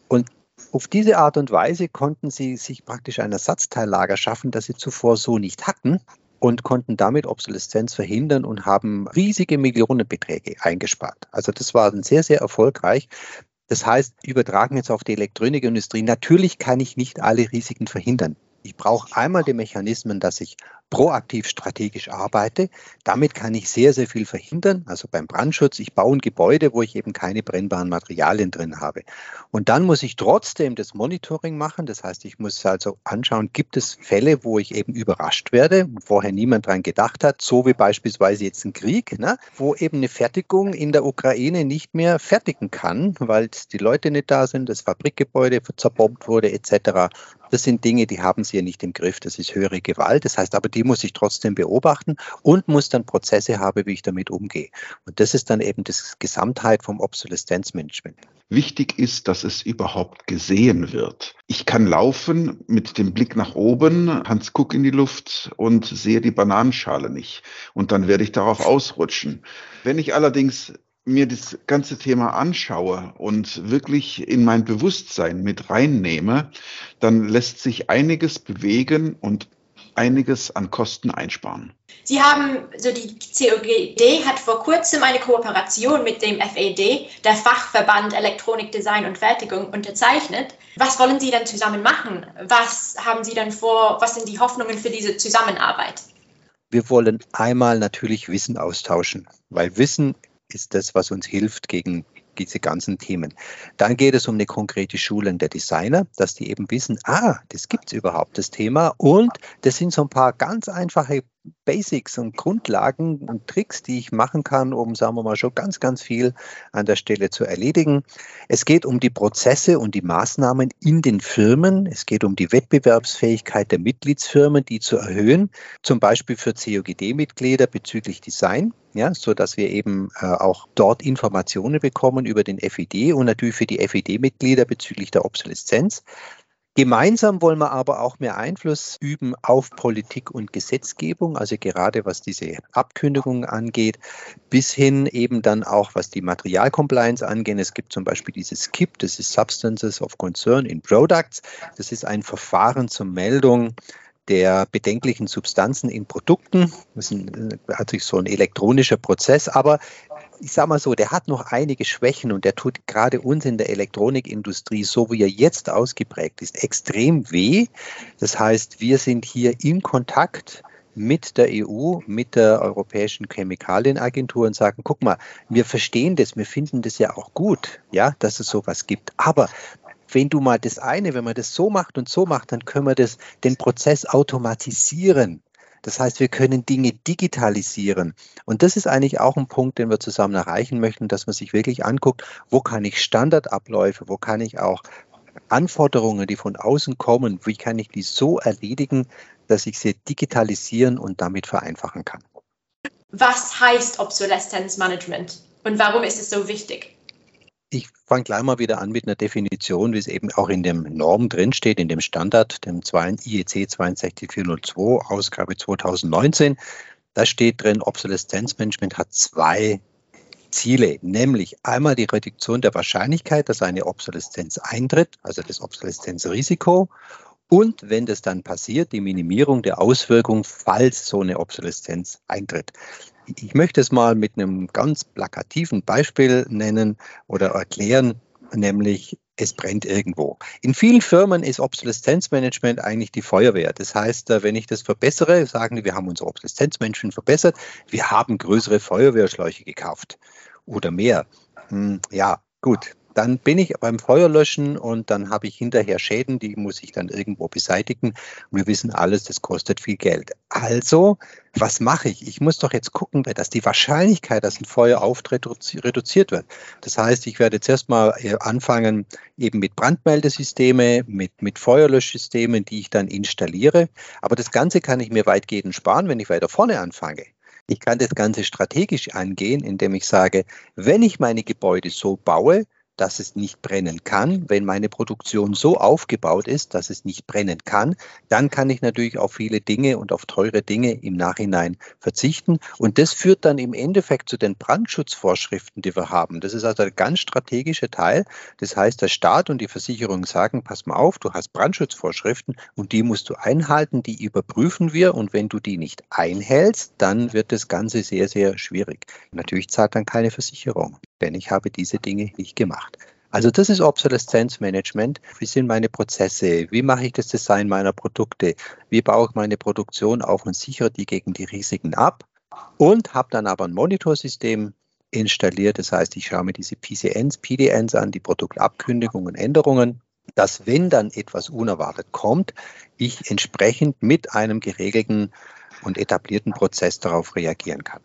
Und auf diese Art und Weise konnten sie sich praktisch ein Ersatzteillager schaffen, das sie zuvor so nicht hatten und konnten damit Obsoleszenz verhindern und haben riesige Millionenbeträge eingespart. Also das war sehr, sehr erfolgreich. Das heißt, übertragen jetzt auf die Elektronikindustrie, natürlich kann ich nicht alle Risiken verhindern. Ich brauche einmal die Mechanismen, dass ich proaktiv strategisch arbeite. Damit kann ich sehr, sehr viel verhindern. Also beim Brandschutz, ich baue ein Gebäude, wo ich eben keine brennbaren Materialien drin habe. Und dann muss ich trotzdem das Monitoring machen. Das heißt, ich muss also anschauen, gibt es Fälle, wo ich eben überrascht werde, vorher niemand dran gedacht hat, so wie beispielsweise jetzt ein Krieg, ne, wo eben eine Fertigung in der Ukraine nicht mehr fertigen kann, weil die Leute nicht da sind, das Fabrikgebäude zerbombt wurde etc. Das sind Dinge, die haben sie ja nicht im Griff. Das ist höhere Gewalt. Das heißt aber, die muss ich trotzdem beobachten und muss dann Prozesse haben, wie ich damit umgehe. Und das ist dann eben das Gesamtheit vom Obsoleszenzmanagement. Wichtig ist, dass es überhaupt gesehen wird. Ich kann laufen mit dem Blick nach oben, Hans guck in die Luft und sehe die Bananenschale nicht. Und dann werde ich darauf ausrutschen. Wenn ich allerdings mir das ganze Thema anschaue und wirklich in mein Bewusstsein mit reinnehme, dann lässt sich einiges bewegen und einiges an Kosten einsparen. Sie haben, so die COGD hat vor kurzem eine Kooperation mit dem FED, der Fachverband Elektronik, Design und Fertigung, unterzeichnet. Was wollen Sie denn zusammen machen? Was haben Sie denn vor? Was sind die Hoffnungen für diese Zusammenarbeit? Wir wollen einmal natürlich Wissen austauschen, weil Wissen ist das, was uns hilft gegen diese ganzen Themen. Dann geht es um eine konkrete Schulung der Designer, dass die eben wissen, ah, das gibt es überhaupt, das Thema. Und das sind so ein paar ganz einfache Basics und Grundlagen und Tricks, die ich machen kann, um, sagen wir mal, schon ganz, ganz viel an der Stelle zu erledigen. Es geht um die Prozesse und die Maßnahmen in den Firmen. Es geht um die Wettbewerbsfähigkeit der Mitgliedsfirmen, die zu erhöhen, zum Beispiel für COGD-Mitglieder bezüglich Design, ja, so dass wir eben äh, auch dort Informationen bekommen über den FID und natürlich für die FID-Mitglieder bezüglich der Obsoleszenz. Gemeinsam wollen wir aber auch mehr Einfluss üben auf Politik und Gesetzgebung, also gerade was diese Abkündigungen angeht, bis hin eben dann auch was die Materialcompliance angeht. Es gibt zum Beispiel dieses SKIP, das ist Substances of Concern in Products. Das ist ein Verfahren zur Meldung der bedenklichen Substanzen in Produkten. Das ist ein, hat sich so ein elektronischer Prozess, aber ich sage mal so, der hat noch einige Schwächen und der tut gerade uns in der Elektronikindustrie, so wie er jetzt ausgeprägt ist, extrem weh. Das heißt, wir sind hier in Kontakt mit der EU, mit der Europäischen Chemikalienagentur und sagen, guck mal, wir verstehen das, wir finden das ja auch gut, ja, dass es sowas gibt. Aber wenn du mal das eine, wenn man das so macht und so macht, dann können wir das, den Prozess automatisieren. Das heißt, wir können Dinge digitalisieren. Und das ist eigentlich auch ein Punkt, den wir zusammen erreichen möchten, dass man sich wirklich anguckt, wo kann ich Standardabläufe, wo kann ich auch Anforderungen, die von außen kommen, wie kann ich die so erledigen, dass ich sie digitalisieren und damit vereinfachen kann. Was heißt Obsoleszenzmanagement und warum ist es so wichtig? Ich fange gleich mal wieder an mit einer Definition, wie es eben auch in dem Norm drinsteht, in dem Standard, dem IEC 62402, Ausgabe 2019. Da steht drin, Obsoleszenzmanagement hat zwei Ziele, nämlich einmal die Reduktion der Wahrscheinlichkeit, dass eine Obsoleszenz eintritt, also das Obsoleszenzrisiko, und wenn das dann passiert, die Minimierung der Auswirkungen, falls so eine Obsoleszenz eintritt. Ich möchte es mal mit einem ganz plakativen Beispiel nennen oder erklären, nämlich es brennt irgendwo. In vielen Firmen ist Obsoleszenzmanagement eigentlich die Feuerwehr. Das heißt, äh, wenn ich das verbessere, sagen die, wir haben unser Obsoleszenzmanagement verbessert, wir haben größere Feuerwehrschläuche gekauft oder mehr. Hm, ja, gut, dann bin ich beim Feuerlöschen und dann habe ich hinterher Schäden, die muss ich dann irgendwo beseitigen. Wir wissen alles, das kostet viel Geld. Also, was mache ich? Ich muss doch jetzt gucken, dass die Wahrscheinlichkeit, dass ein Feuer auftritt, reduziert wird. Das heißt, ich werde jetzt erstmal äh, anfangen, eben mit Brandmeldesysteme, mit, mit Feuerlöschsystemen, die ich dann installiere. Aber das Ganze kann ich mir weitgehend sparen, wenn ich weiter vorne anfange. Ich kann das Ganze strategisch angehen, indem ich sage, wenn ich meine Gebäude so baue, dass es nicht brennen kann. Wenn meine Produktion so aufgebaut ist, dass es nicht brennen kann, dann kann ich natürlich auf viele Dinge und auf teure Dinge im Nachhinein verzichten. Und das führt dann im Endeffekt zu den Brandschutzvorschriften, die wir haben. Das ist also ein ganz strategischer Teil. Das heißt, der Staat und die Versicherung sagen, pass mal auf, du hast Brandschutzvorschriften und die musst du einhalten, die überprüfen wir. Und wenn du die nicht einhältst, dann wird das Ganze sehr, sehr schwierig. Natürlich zahlt dann keine Versicherung, denn ich habe diese Dinge nicht gemacht. Also das ist Obsoleszenzmanagement. Wie sind meine Prozesse? Wie mache ich das Design meiner Produkte? Wie baue ich meine Produktion auf und sichere die gegen die Risiken ab? Und habe dann aber ein Monitorsystem installiert. Das heißt, ich schaue mir diese PCNs, PDNs an, die Produktabkündigungen, Änderungen, dass wenn dann etwas unerwartet kommt, ich entsprechend mit einem geregelten und etablierten Prozess darauf reagieren kann.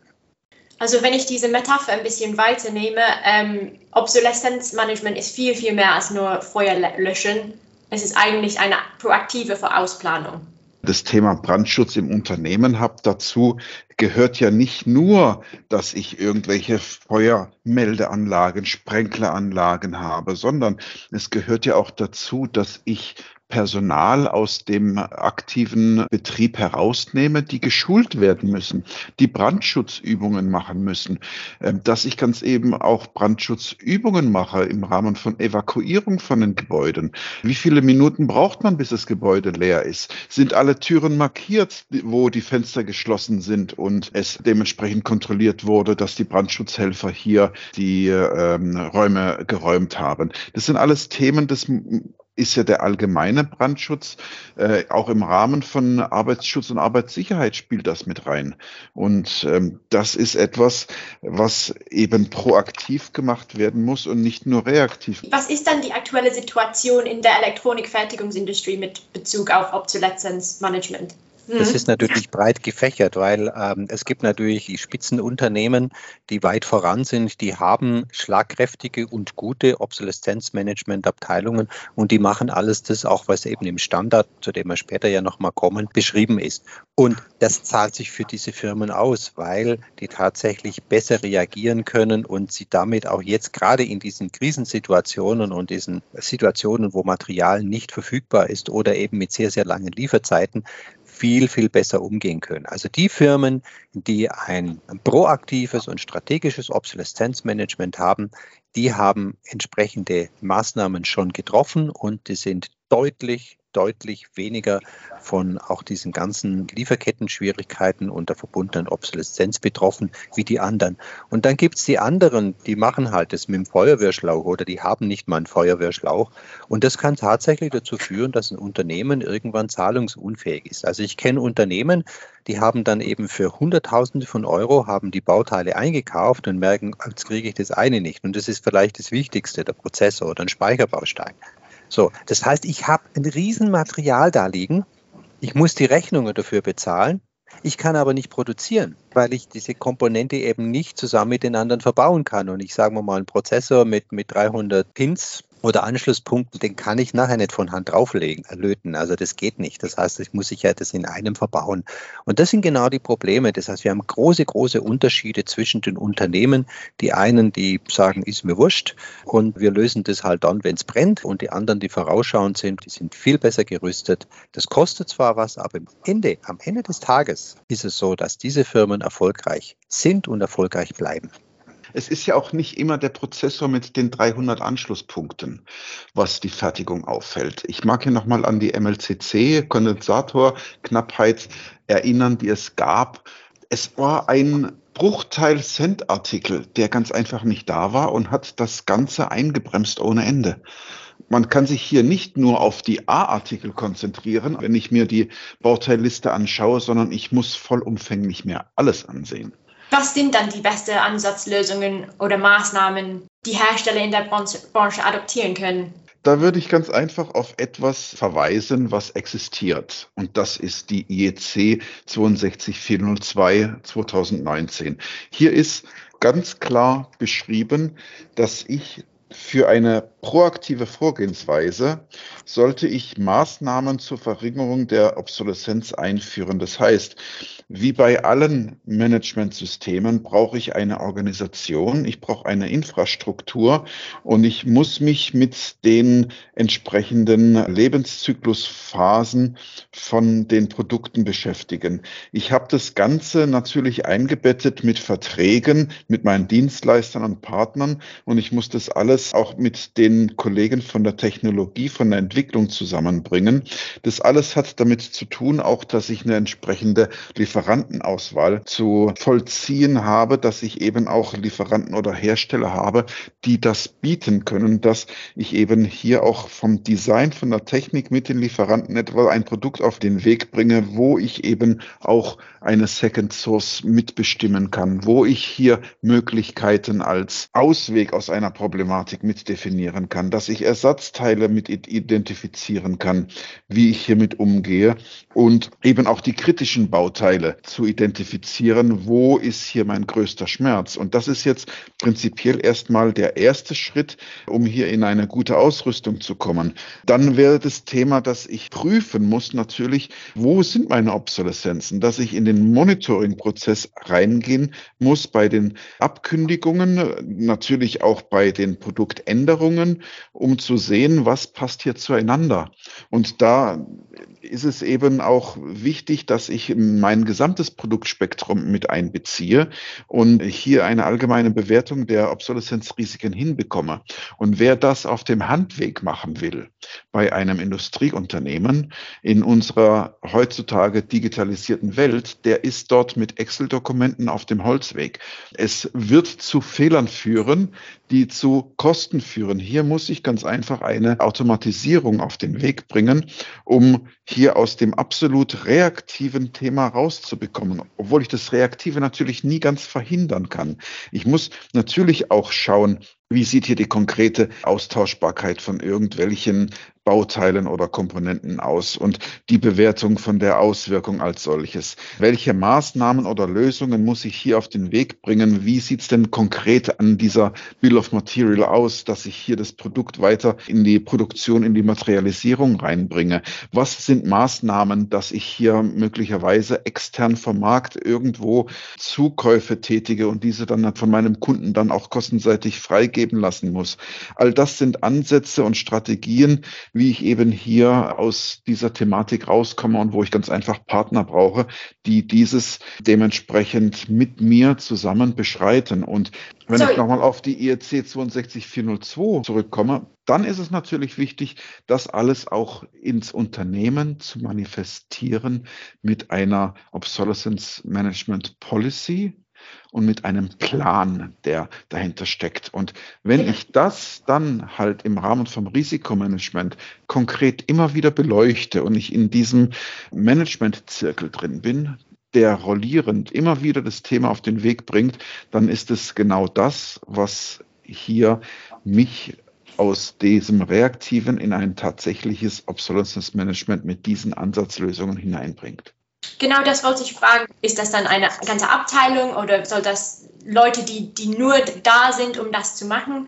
Also wenn ich diese Metapher ein bisschen weiternehme, ähm, Obsoleszenzmanagement ist viel, viel mehr als nur Feuer löschen. Es ist eigentlich eine proaktive Vorausplanung. Das Thema Brandschutz im Unternehmen habe dazu gehört ja nicht nur, dass ich irgendwelche Feuermeldeanlagen, Sprenkleranlagen habe, sondern es gehört ja auch dazu, dass ich Personal aus dem aktiven Betrieb herausnehme, die geschult werden müssen, die Brandschutzübungen machen müssen, ähm, dass ich ganz eben auch Brandschutzübungen mache im Rahmen von Evakuierung von den Gebäuden. Wie viele Minuten braucht man, bis das Gebäude leer ist? Sind alle Türen markiert, wo die Fenster geschlossen sind und es dementsprechend kontrolliert wurde, dass die Brandschutzhelfer hier die ähm, Räume geräumt haben? Das sind alles Themen des ist ja der allgemeine Brandschutz. Äh, auch im Rahmen von Arbeitsschutz und Arbeitssicherheit spielt das mit rein. Und ähm, das ist etwas, was eben proaktiv gemacht werden muss und nicht nur reaktiv. Was ist dann die aktuelle Situation in der Elektronikfertigungsindustrie mit Bezug auf Obsoleszenzmanagement? Das mhm. ist natürlich breit gefächert, weil ähm, es gibt natürlich die Spitzenunternehmen, die weit voran sind, die haben schlagkräftige und gute Obsoleszenzmanagement-Abteilungen und die machen alles das auch, was eben im Standard, zu dem wir später ja nochmal kommen, beschrieben ist. Und das zahlt sich für diese Firmen aus, weil die tatsächlich besser reagieren können und sie damit auch jetzt gerade in diesen Krisensituationen und diesen Situationen, wo Material nicht verfügbar ist oder eben mit sehr, sehr langen Lieferzeiten, viel, viel besser umgehen können. Also die Firmen, die ein proaktives und strategisches Obsoleszenzmanagement haben, die haben entsprechende Maßnahmen schon getroffen und die sind deutlich deutlich weniger von auch diesen ganzen Lieferketten-Schwierigkeiten und der verbundenen Obsoleszenz betroffen wie die anderen. Und dann gibt es die anderen, die machen halt das mit dem Feuerwehrschlauch oder die haben nicht mal einen Feuerwehrschlauch. Und das kann tatsächlich dazu führen, dass ein Unternehmen irgendwann zahlungsunfähig ist. Also ich kenne Unternehmen, die haben dann eben für Hunderttausende von Euro haben die Bauteile eingekauft und merken, jetzt kriege ich das eine nicht. Und das ist vielleicht das Wichtigste, der Prozessor oder ein Speicherbaustein. So, das heißt, ich habe ein Riesenmaterial da liegen. Ich muss die Rechnungen dafür bezahlen. Ich kann aber nicht produzieren, weil ich diese Komponente eben nicht zusammen mit den anderen verbauen kann. Und ich sage mal, einen Prozessor mit, mit 300 Pins oder Anschlusspunkten, den kann ich nachher nicht von Hand drauflegen, erlöten. Also das geht nicht. Das heißt, ich muss ich ja das in einem verbauen. Und das sind genau die Probleme. Das heißt, wir haben große, große Unterschiede zwischen den Unternehmen. Die einen, die sagen, ist mir wurscht und wir lösen das halt dann, wenn es brennt. Und die anderen, die vorausschauend sind, die sind viel besser gerüstet. Das kostet zwar was, aber am Ende, am Ende des Tages ist es so, dass diese Firmen erfolgreich sind und erfolgreich bleiben. Es ist ja auch nicht immer der Prozessor mit den 300 Anschlusspunkten, was die Fertigung auffällt. Ich mag hier nochmal an die MLCC Kondensatorknappheit erinnern, die es gab. Es war ein Bruchteil Cent-Artikel, der ganz einfach nicht da war und hat das Ganze eingebremst ohne Ende man kann sich hier nicht nur auf die A-Artikel konzentrieren, wenn ich mir die Bauteilliste anschaue, sondern ich muss vollumfänglich mir alles ansehen. Was sind dann die besten Ansatzlösungen oder Maßnahmen, die Hersteller in der Branche adoptieren können? Da würde ich ganz einfach auf etwas verweisen, was existiert. Und das ist die IEC 62402 2019. Hier ist ganz klar beschrieben, dass ich für eine proaktive Vorgehensweise sollte ich Maßnahmen zur Verringerung der Obsoleszenz einführen. Das heißt, wie bei allen Managementsystemen brauche ich eine Organisation, ich brauche eine Infrastruktur und ich muss mich mit den entsprechenden Lebenszyklusphasen von den Produkten beschäftigen. Ich habe das Ganze natürlich eingebettet mit Verträgen, mit meinen Dienstleistern und Partnern und ich muss das alles auch mit den Kollegen von der Technologie, von der Entwicklung zusammenbringen. Das alles hat damit zu tun, auch dass ich eine entsprechende Lieferantenauswahl zu vollziehen habe, dass ich eben auch Lieferanten oder Hersteller habe, die das bieten können, dass ich eben hier auch vom Design, von der Technik mit den Lieferanten etwa ein Produkt auf den Weg bringe, wo ich eben auch eine Second Source mitbestimmen kann, wo ich hier Möglichkeiten als Ausweg aus einer Problematik mit definieren kann, dass ich Ersatzteile mit identifizieren kann, wie ich hiermit umgehe und eben auch die kritischen Bauteile zu identifizieren, wo ist hier mein größter Schmerz. Und das ist jetzt prinzipiell erstmal der erste Schritt, um hier in eine gute Ausrüstung zu kommen. Dann wäre das Thema, dass ich prüfen muss natürlich, wo sind meine Obsoleszenzen, dass ich in den Monitoring-Prozess reingehen muss bei den Abkündigungen, natürlich auch bei den Produktänderungen, um zu sehen, was passt hier zueinander. Und da ist es eben auch wichtig, dass ich mein gesamtes Produktspektrum mit einbeziehe und hier eine allgemeine Bewertung der Obsoleszenzrisiken hinbekomme. Und wer das auf dem Handweg machen will, bei einem Industrieunternehmen in unserer heutzutage digitalisierten Welt, der ist dort mit Excel-Dokumenten auf dem Holzweg. Es wird zu Fehlern führen, die zu Kosten führen. Hier muss ich ganz einfach eine Automatisierung auf den Weg bringen, um hier aus dem absolut reaktiven Thema rauszubekommen, obwohl ich das Reaktive natürlich nie ganz verhindern kann. Ich muss natürlich auch schauen, wie sieht hier die konkrete Austauschbarkeit von irgendwelchen Bauteilen oder Komponenten aus und die Bewertung von der Auswirkung als solches. Welche Maßnahmen oder Lösungen muss ich hier auf den Weg bringen? Wie sieht es denn konkret an dieser Bill of Material aus, dass ich hier das Produkt weiter in die Produktion, in die Materialisierung reinbringe? Was sind Maßnahmen, dass ich hier möglicherweise extern vom Markt irgendwo Zukäufe tätige und diese dann von meinem Kunden dann auch kostenseitig freigeben lassen muss? All das sind Ansätze und Strategien, wie ich eben hier aus dieser Thematik rauskomme und wo ich ganz einfach Partner brauche, die dieses dementsprechend mit mir zusammen beschreiten. Und wenn Sorry. ich nochmal auf die IEC 62402 zurückkomme, dann ist es natürlich wichtig, das alles auch ins Unternehmen zu manifestieren mit einer Obsolescence Management Policy, und mit einem Plan, der dahinter steckt. Und wenn ich das dann halt im Rahmen vom Risikomanagement konkret immer wieder beleuchte und ich in diesem Managementzirkel drin bin, der rollierend immer wieder das Thema auf den Weg bringt, dann ist es genau das, was hier mich aus diesem Reaktiven in ein tatsächliches Obsolescence Management mit diesen Ansatzlösungen hineinbringt. Genau das wollte ich fragen. Ist das dann eine ganze Abteilung oder soll das Leute, die, die nur da sind, um das zu machen?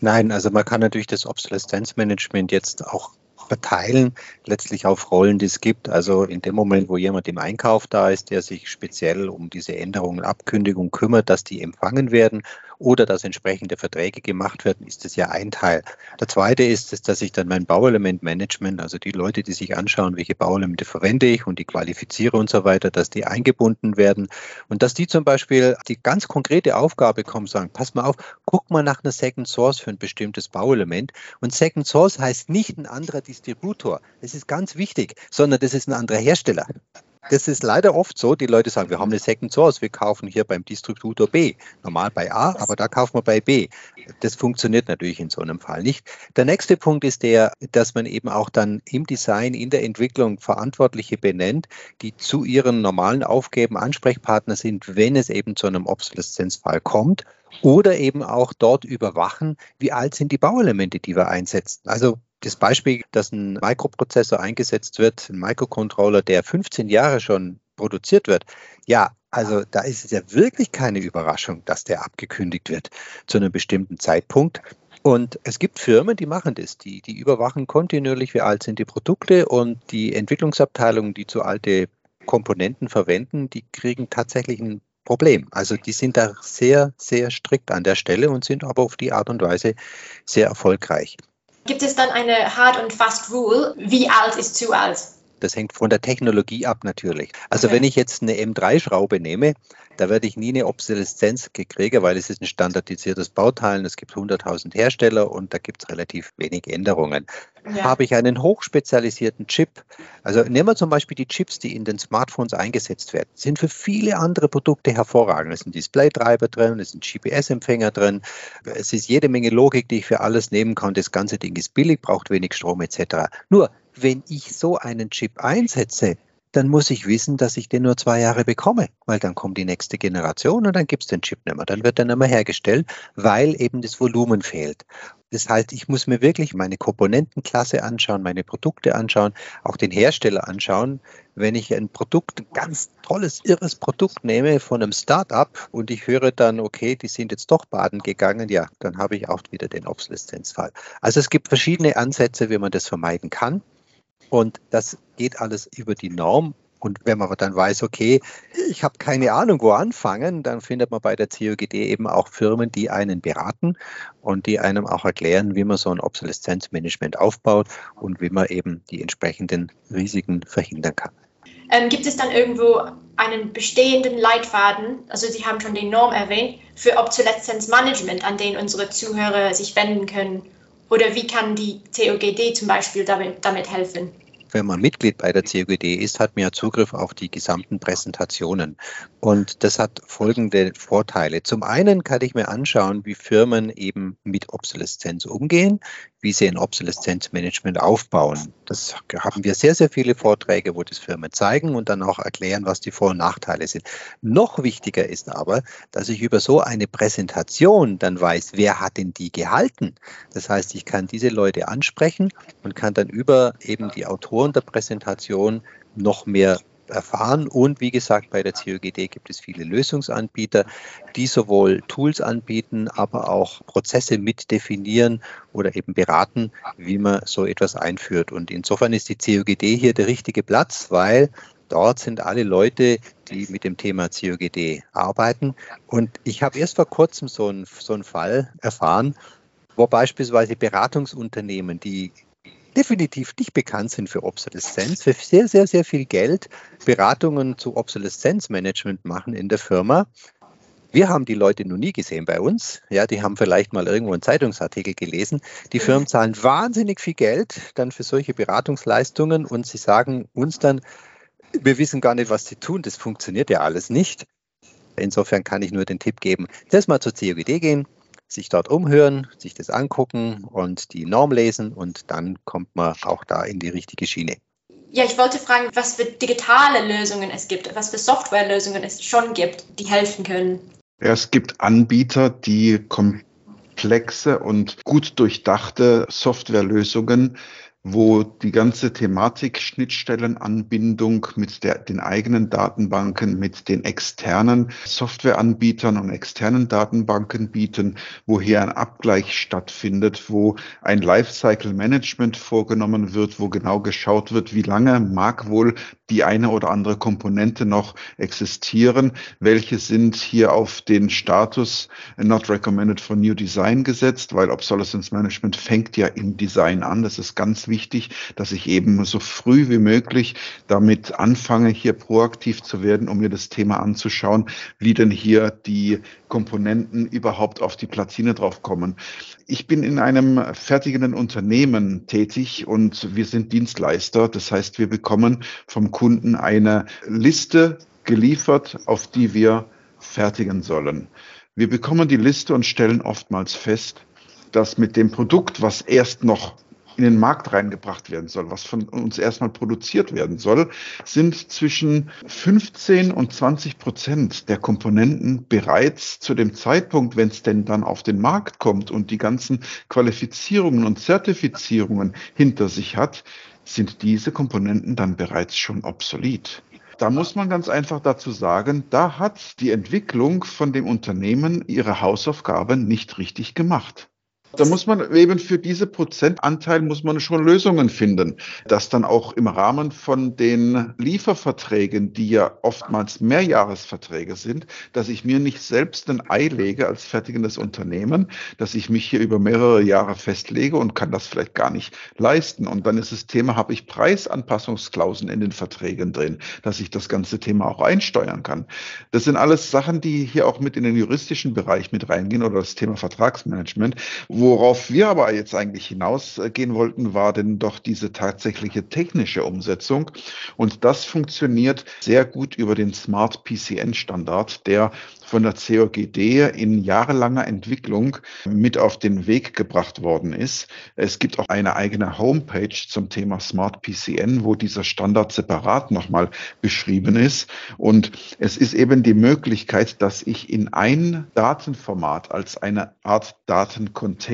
Nein, also man kann natürlich das Obsoleszenzmanagement jetzt auch verteilen, letztlich auf Rollen, die es gibt. Also in dem Moment, wo jemand im Einkauf da ist, der sich speziell um diese Änderungen, Abkündigung kümmert, dass die empfangen werden oder dass entsprechende Verträge gemacht werden, ist das ja ein Teil. Der zweite ist dass ich dann mein Bauelementmanagement, also die Leute, die sich anschauen, welche Bauelemente verwende ich und die qualifiziere und so weiter, dass die eingebunden werden und dass die zum Beispiel die ganz konkrete Aufgabe kommen, sagen, pass mal auf, guck mal nach einer Second Source für ein bestimmtes Bauelement. Und Second Source heißt nicht ein anderer Distributor. Das ist ganz wichtig, sondern das ist ein anderer Hersteller das ist leider oft so, die Leute sagen, wir haben eine Second Source, wir kaufen hier beim Distributor B, normal bei A, aber da kaufen wir bei B. Das funktioniert natürlich in so einem Fall nicht. Der nächste Punkt ist der, dass man eben auch dann im Design, in der Entwicklung Verantwortliche benennt, die zu ihren normalen Aufgaben Ansprechpartner sind, wenn es eben zu einem Obsoleszenzfall kommt oder eben auch dort überwachen, wie alt sind die Bauelemente, die wir einsetzen. Also das Beispiel, dass ein Mikroprozessor eingesetzt wird, ein Microcontroller, der 15 Jahre schon produziert wird, ja, also da ist es ja wirklich keine Überraschung, dass der abgekündigt wird zu einem bestimmten Zeitpunkt. Und es gibt Firmen, die machen das, die, die überwachen kontinuierlich, wie alt sind die Produkte und die Entwicklungsabteilungen, die zu alte Komponenten verwenden, die kriegen tatsächlich ein Problem. Also die sind da sehr, sehr strikt an der Stelle und sind aber auf die Art und Weise sehr erfolgreich. Gibt es dann eine Hard und Fast Rule? Wie alt ist zu alt? Das hängt von der Technologie ab natürlich. Also okay. wenn ich jetzt eine M3-Schraube nehme, da werde ich nie eine Obsoleszenz kriegen, weil es ist ein standardisiertes Bauteil. Es gibt 100.000 Hersteller und da gibt es relativ wenig Änderungen. Ja. Habe ich einen hochspezialisierten Chip, also nehmen wir zum Beispiel die Chips, die in den Smartphones eingesetzt werden, sind für viele andere Produkte hervorragend. Es sind Display-Treiber drin, es sind GPS-Empfänger drin, es ist jede Menge Logik, die ich für alles nehmen kann. Das ganze Ding ist billig, braucht wenig Strom etc. Nur, wenn ich so einen Chip einsetze, dann muss ich wissen, dass ich den nur zwei Jahre bekomme, weil dann kommt die nächste Generation und dann gibt es den Chip nicht mehr. Dann wird er nicht mehr hergestellt, weil eben das Volumen fehlt. Das heißt, ich muss mir wirklich meine Komponentenklasse anschauen, meine Produkte anschauen, auch den Hersteller anschauen. Wenn ich ein Produkt, ein ganz tolles, irres Produkt nehme von einem Startup und ich höre dann, okay, die sind jetzt doch baden gegangen, ja, dann habe ich auch wieder den Obsoleszenzfall. Also es gibt verschiedene Ansätze, wie man das vermeiden kann. Und das geht alles über die Norm. Und wenn man dann weiß, okay, ich habe keine Ahnung, wo anfangen, dann findet man bei der COGD eben auch Firmen, die einen beraten und die einem auch erklären, wie man so ein Obsoleszenzmanagement aufbaut und wie man eben die entsprechenden Risiken verhindern kann. Ähm, gibt es dann irgendwo einen bestehenden Leitfaden, also Sie haben schon die Norm erwähnt, für Obsoleszenzmanagement, an den unsere Zuhörer sich wenden können? Oder wie kann die COGD zum Beispiel damit, damit helfen? Wenn man Mitglied bei der COGD ist, hat man ja Zugriff auf die gesamten Präsentationen. Und das hat folgende Vorteile. Zum einen kann ich mir anschauen, wie Firmen eben mit Obsoleszenz umgehen, wie sie ein Obsoleszenzmanagement aufbauen. Das haben wir sehr, sehr viele Vorträge, wo das Firmen zeigen und dann auch erklären, was die Vor- und Nachteile sind. Noch wichtiger ist aber, dass ich über so eine Präsentation dann weiß, wer hat denn die gehalten. Das heißt, ich kann diese Leute ansprechen und kann dann über eben die Autoren der Präsentation noch mehr erfahren. Und wie gesagt, bei der COGD gibt es viele Lösungsanbieter, die sowohl Tools anbieten, aber auch Prozesse mitdefinieren oder eben beraten, wie man so etwas einführt. Und insofern ist die COGD hier der richtige Platz, weil dort sind alle Leute, die mit dem Thema COGD arbeiten. Und ich habe erst vor kurzem so einen, so einen Fall erfahren, wo beispielsweise Beratungsunternehmen, die definitiv nicht bekannt sind für Obsoleszenz, für sehr, sehr, sehr viel Geld Beratungen zu Obsoleszenzmanagement machen in der Firma. Wir haben die Leute noch nie gesehen bei uns. Ja, die haben vielleicht mal irgendwo einen Zeitungsartikel gelesen. Die Firmen zahlen wahnsinnig viel Geld dann für solche Beratungsleistungen und sie sagen uns dann, wir wissen gar nicht, was sie tun. Das funktioniert ja alles nicht. Insofern kann ich nur den Tipp geben, zuerst mal zur COGD gehen, sich dort umhören, sich das angucken und die Norm lesen und dann kommt man auch da in die richtige Schiene. Ja, ich wollte fragen, was für digitale Lösungen es gibt, was für Softwarelösungen es schon gibt, die helfen können. Ja, es gibt Anbieter, die komplexe und gut durchdachte Softwarelösungen wo die ganze Thematik Schnittstellenanbindung mit der, den eigenen Datenbanken, mit den externen Softwareanbietern und externen Datenbanken bieten, wo hier ein Abgleich stattfindet, wo ein Lifecycle Management vorgenommen wird, wo genau geschaut wird, wie lange mag wohl die eine oder andere Komponente noch existieren, welche sind hier auf den Status Not Recommended for New Design gesetzt, weil Obsolescence Management fängt ja im Design an. Das ist ganz wichtig, dass ich eben so früh wie möglich damit anfange, hier proaktiv zu werden, um mir das Thema anzuschauen, wie denn hier die Komponenten überhaupt auf die Platine draufkommen. Ich bin in einem fertigenden Unternehmen tätig und wir sind Dienstleister. Das heißt, wir bekommen vom Kunden eine Liste geliefert, auf die wir fertigen sollen. Wir bekommen die Liste und stellen oftmals fest, dass mit dem Produkt, was erst noch in den Markt reingebracht werden soll, was von uns erstmal produziert werden soll, sind zwischen 15 und 20 Prozent der Komponenten bereits zu dem Zeitpunkt, wenn es denn dann auf den Markt kommt und die ganzen Qualifizierungen und Zertifizierungen hinter sich hat, sind diese Komponenten dann bereits schon obsolet. Da muss man ganz einfach dazu sagen, da hat die Entwicklung von dem Unternehmen ihre Hausaufgaben nicht richtig gemacht. Da muss man eben für diese Prozentanteil muss man schon Lösungen finden, dass dann auch im Rahmen von den Lieferverträgen, die ja oftmals Mehrjahresverträge sind, dass ich mir nicht selbst ein Ei lege als fertigendes Unternehmen, dass ich mich hier über mehrere Jahre festlege und kann das vielleicht gar nicht leisten. Und dann ist das Thema, habe ich Preisanpassungsklauseln in den Verträgen drin, dass ich das ganze Thema auch einsteuern kann. Das sind alles Sachen, die hier auch mit in den juristischen Bereich mit reingehen oder das Thema Vertragsmanagement. Worauf wir aber jetzt eigentlich hinausgehen wollten, war denn doch diese tatsächliche technische Umsetzung. Und das funktioniert sehr gut über den Smart PCN Standard, der von der COGD in jahrelanger Entwicklung mit auf den Weg gebracht worden ist. Es gibt auch eine eigene Homepage zum Thema Smart PCN, wo dieser Standard separat nochmal beschrieben ist. Und es ist eben die Möglichkeit, dass ich in ein Datenformat als eine Art Datencontainer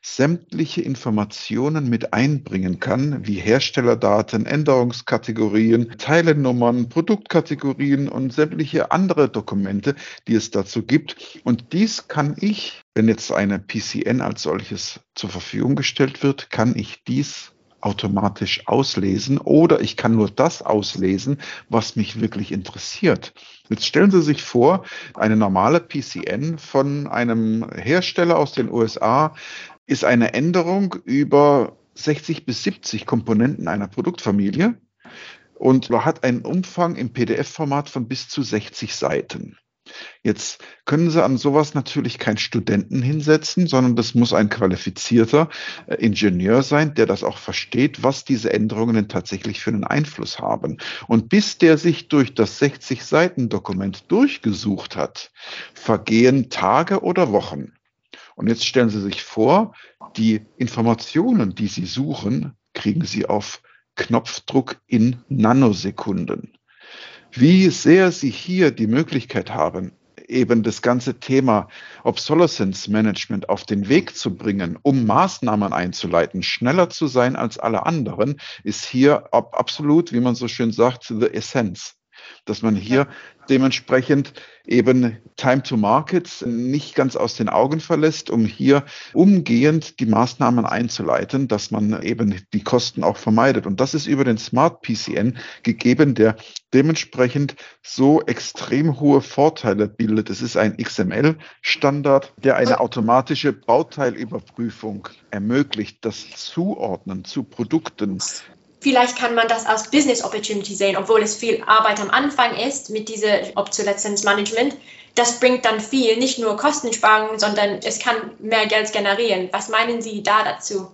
sämtliche Informationen mit einbringen kann, wie Herstellerdaten, Änderungskategorien, Teilenummern, Produktkategorien und sämtliche andere Dokumente, die es dazu gibt. Und dies kann ich, wenn jetzt eine PCN als solches zur Verfügung gestellt wird, kann ich dies automatisch auslesen oder ich kann nur das auslesen, was mich wirklich interessiert. Jetzt stellen Sie sich vor, eine normale PCN von einem Hersteller aus den USA ist eine Änderung über 60 bis 70 Komponenten einer Produktfamilie und hat einen Umfang im PDF-Format von bis zu 60 Seiten. Jetzt können Sie an sowas natürlich keinen Studenten hinsetzen, sondern das muss ein qualifizierter äh, Ingenieur sein, der das auch versteht, was diese Änderungen denn tatsächlich für einen Einfluss haben. Und bis der sich durch das 60-Seiten-Dokument durchgesucht hat, vergehen Tage oder Wochen. Und jetzt stellen Sie sich vor, die Informationen, die Sie suchen, kriegen Sie auf Knopfdruck in Nanosekunden. Wie sehr Sie hier die Möglichkeit haben, eben das ganze Thema Obsolescence Management auf den Weg zu bringen, um Maßnahmen einzuleiten, schneller zu sein als alle anderen, ist hier absolut, wie man so schön sagt, the essence. Dass man hier dementsprechend eben Time to Markets nicht ganz aus den Augen verlässt, um hier umgehend die Maßnahmen einzuleiten, dass man eben die Kosten auch vermeidet. Und das ist über den Smart PCN gegeben, der dementsprechend so extrem hohe Vorteile bildet. Es ist ein XML-Standard, der eine automatische Bauteilüberprüfung ermöglicht, das Zuordnen zu Produkten Vielleicht kann man das als Business Opportunity sehen, obwohl es viel Arbeit am Anfang ist mit dieser Obsoleszenzmanagement. Das bringt dann viel, nicht nur Kostensparungen, sondern es kann mehr Geld generieren. Was meinen Sie da dazu?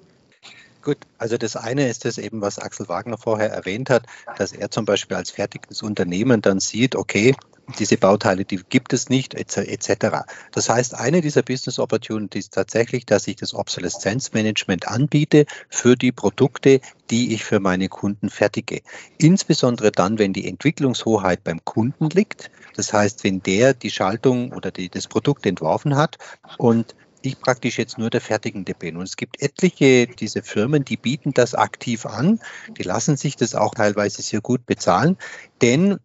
Gut, also das eine ist das eben, was Axel Wagner vorher erwähnt hat, dass er zum Beispiel als fertiges Unternehmen dann sieht, okay, diese Bauteile, die gibt es nicht, etc. Das heißt, eine dieser Business Opportunities tatsächlich, dass ich das Obsoleszenzmanagement anbiete für die Produkte, die ich für meine Kunden fertige. Insbesondere dann, wenn die Entwicklungshoheit beim Kunden liegt. Das heißt, wenn der die Schaltung oder die, das Produkt entworfen hat und ich praktisch jetzt nur der Fertigende bin. Und es gibt etliche diese Firmen, die bieten das aktiv an. Die lassen sich das auch teilweise sehr gut bezahlen, denn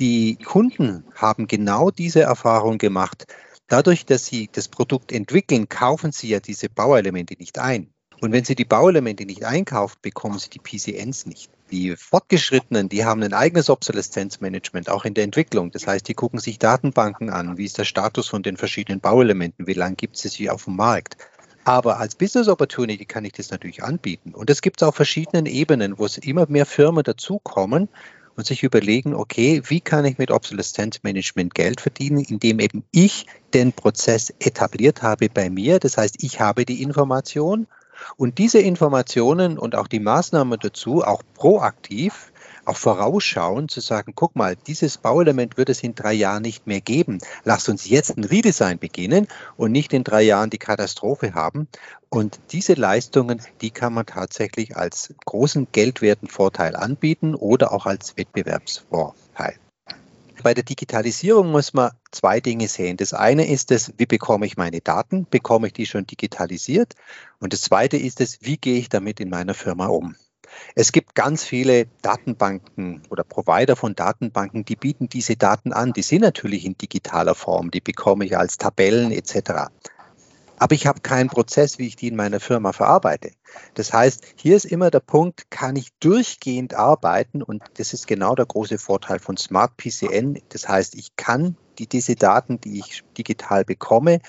die Kunden haben genau diese Erfahrung gemacht. Dadurch, dass sie das Produkt entwickeln, kaufen sie ja diese Bauelemente nicht ein. Und wenn sie die Bauelemente nicht einkaufen, bekommen sie die PCNs nicht. Die Fortgeschrittenen, die haben ein eigenes Obsoleszenzmanagement, auch in der Entwicklung. Das heißt, die gucken sich Datenbanken an, wie ist der Status von den verschiedenen Bauelementen, wie lange gibt es sie auf dem Markt. Aber als Business Opportunity kann ich das natürlich anbieten. Und es gibt es auf verschiedenen Ebenen, wo es immer mehr Firmen dazukommen und sich überlegen, okay, wie kann ich mit Obsoleszenzmanagement Geld verdienen, indem eben ich den Prozess etabliert habe bei mir. Das heißt, ich habe die Information und diese Informationen und auch die Maßnahmen dazu, auch proaktiv, auch vorausschauen, zu sagen, guck mal, dieses Bauelement wird es in drei Jahren nicht mehr geben. Lass uns jetzt ein Redesign beginnen und nicht in drei Jahren die Katastrophe haben. Und diese Leistungen, die kann man tatsächlich als großen geldwerten Vorteil anbieten oder auch als Wettbewerbsvorteil. Bei der Digitalisierung muss man zwei Dinge sehen. Das eine ist es, wie bekomme ich meine Daten? Bekomme ich die schon digitalisiert? Und das zweite ist es, wie gehe ich damit in meiner Firma um? Es gibt ganz viele Datenbanken oder Provider von Datenbanken, die bieten diese Daten an. Die sind natürlich in digitaler Form, die bekomme ich als Tabellen etc. aber ich habe keinen Prozess, wie ich die in meiner Firma verarbeite. Das heißt, hier ist immer der Punkt, kann ich durchgehend arbeiten und das ist genau der große Vorteil von Smart PCN. Das heißt, ich kann die, diese Daten, die ich digital bekomme,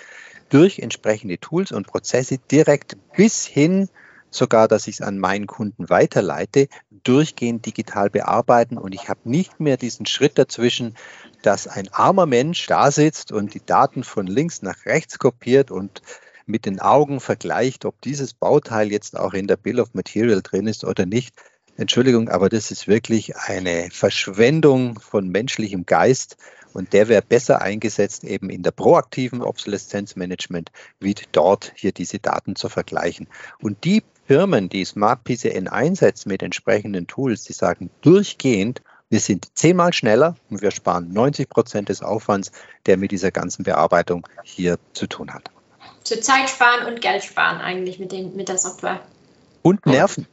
durch entsprechende Tools und Prozesse direkt bis hin sogar, dass ich es an meinen Kunden weiterleite, durchgehend digital bearbeiten und ich habe nicht mehr diesen Schritt dazwischen, dass ein armer Mensch da sitzt und die Daten von links nach rechts kopiert und mit den Augen vergleicht, ob dieses Bauteil jetzt auch in der Bill of Material drin ist oder nicht. Entschuldigung, aber das ist wirklich eine Verschwendung von menschlichem Geist und der wäre besser eingesetzt eben in der proaktiven Obsoleszenzmanagement, wie dort hier diese Daten zu vergleichen. Und die Firmen, die Smart PCN einsetzen mit entsprechenden Tools, die sagen durchgehend, wir sind zehnmal schneller und wir sparen 90 Prozent des Aufwands, der mit dieser ganzen Bearbeitung hier zu tun hat. Zur Zeit sparen und Geld sparen eigentlich mit, den, mit der Software. Und Nerven.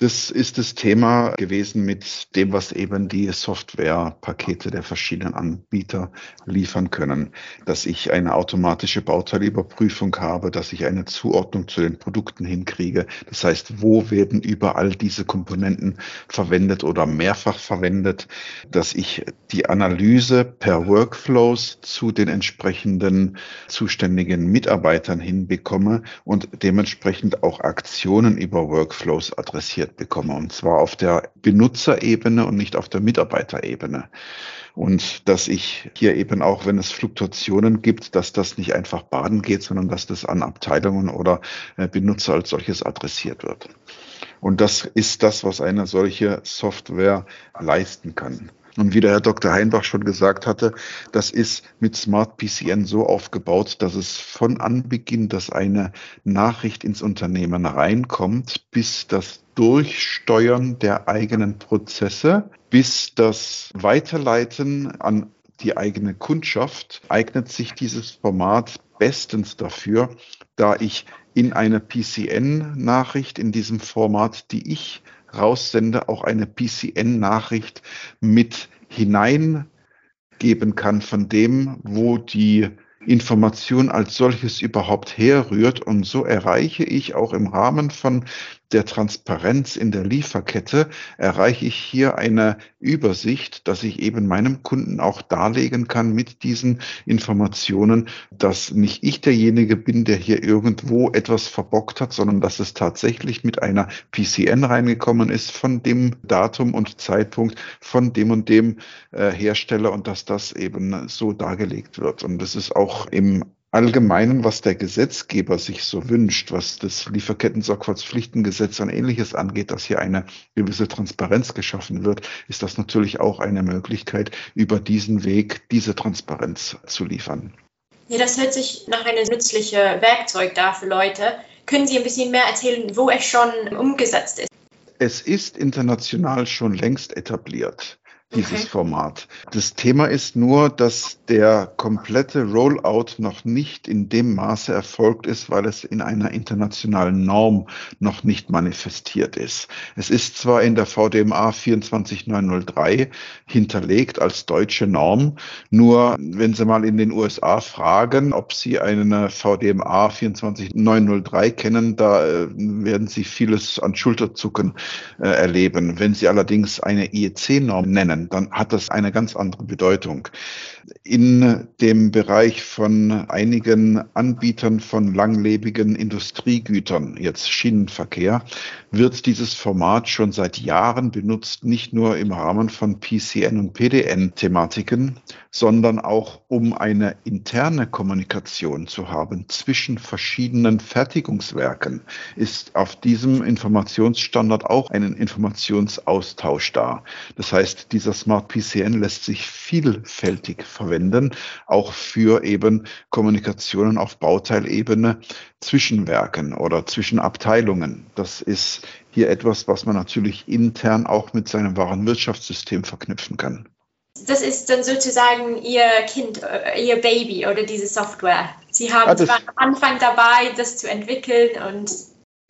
Das ist das Thema gewesen mit dem, was eben die Softwarepakete der verschiedenen Anbieter liefern können. Dass ich eine automatische Bauteilüberprüfung habe, dass ich eine Zuordnung zu den Produkten hinkriege. Das heißt, wo werden überall diese Komponenten verwendet oder mehrfach verwendet, dass ich die Analyse per Workflows zu den entsprechenden zuständigen Mitarbeitern hinbekomme und dementsprechend auch Aktionen über Workflows adressiert adressiert bekomme. Und zwar auf der Benutzerebene und nicht auf der Mitarbeiterebene. Und dass ich hier eben auch, wenn es Fluktuationen gibt, dass das nicht einfach baden geht, sondern dass das an Abteilungen oder äh, Benutzer als solches adressiert wird. Und das ist das, was eine solche Software leisten kann. Und wie der Herr Dr. Heinbach schon gesagt hatte, das ist mit Smart PCN so aufgebaut, dass es von Anbeginn, dass eine Nachricht ins Unternehmen reinkommt, bis das Durchsteuern der eigenen Prozesse, bis das Weiterleiten an die eigene Kundschaft, eignet sich dieses Format bestens dafür, da ich in einer PCN-Nachricht in diesem Format, die ich raussende, auch eine PCN-Nachricht mit hineingeben kann von dem, wo die Information als solches überhaupt herrührt. Und so erreiche ich auch im Rahmen von der Transparenz in der Lieferkette erreiche ich hier eine Übersicht, dass ich eben meinem Kunden auch darlegen kann mit diesen Informationen, dass nicht ich derjenige bin, der hier irgendwo etwas verbockt hat, sondern dass es tatsächlich mit einer PCN reingekommen ist von dem Datum und Zeitpunkt von dem und dem äh, Hersteller und dass das eben so dargelegt wird. Und das ist auch im Allgemeinen, was der Gesetzgeber sich so wünscht, was das Lieferketten-Sorgfaltspflichtengesetz und ähnliches angeht, dass hier eine gewisse Transparenz geschaffen wird, ist das natürlich auch eine Möglichkeit, über diesen Weg diese Transparenz zu liefern. Ja, das hört sich nach einem nützlichen Werkzeug da für Leute. Können Sie ein bisschen mehr erzählen, wo es schon umgesetzt ist? Es ist international schon längst etabliert dieses okay. Format. Das Thema ist nur, dass der komplette Rollout noch nicht in dem Maße erfolgt ist, weil es in einer internationalen Norm noch nicht manifestiert ist. Es ist zwar in der VDMA 24903 hinterlegt als deutsche Norm, nur wenn Sie mal in den USA fragen, ob Sie eine VDMA 24903 kennen, da äh, werden Sie vieles an Schulterzucken äh, erleben. Wenn Sie allerdings eine IEC-Norm nennen, nennen, dann hat das eine ganz andere Bedeutung. In dem Bereich von einigen Anbietern von langlebigen Industriegütern, jetzt Schienenverkehr, wird dieses Format schon seit Jahren benutzt, nicht nur im Rahmen von PCN und PDN-Thematiken, sondern auch um eine interne Kommunikation zu haben zwischen verschiedenen Fertigungswerken, ist auf diesem Informationsstandard auch ein Informationsaustausch da. Das heißt, dieser Smart PCN lässt sich vielfältig verwenden, auch für eben Kommunikationen auf Bauteilebene zwischen Werken oder zwischen Abteilungen. Das ist hier etwas, was man natürlich intern auch mit seinem Warenwirtschaftssystem verknüpfen kann. Das ist dann sozusagen Ihr Kind, äh, Ihr Baby oder diese Software. Sie haben ja, am Anfang dabei, das zu entwickeln und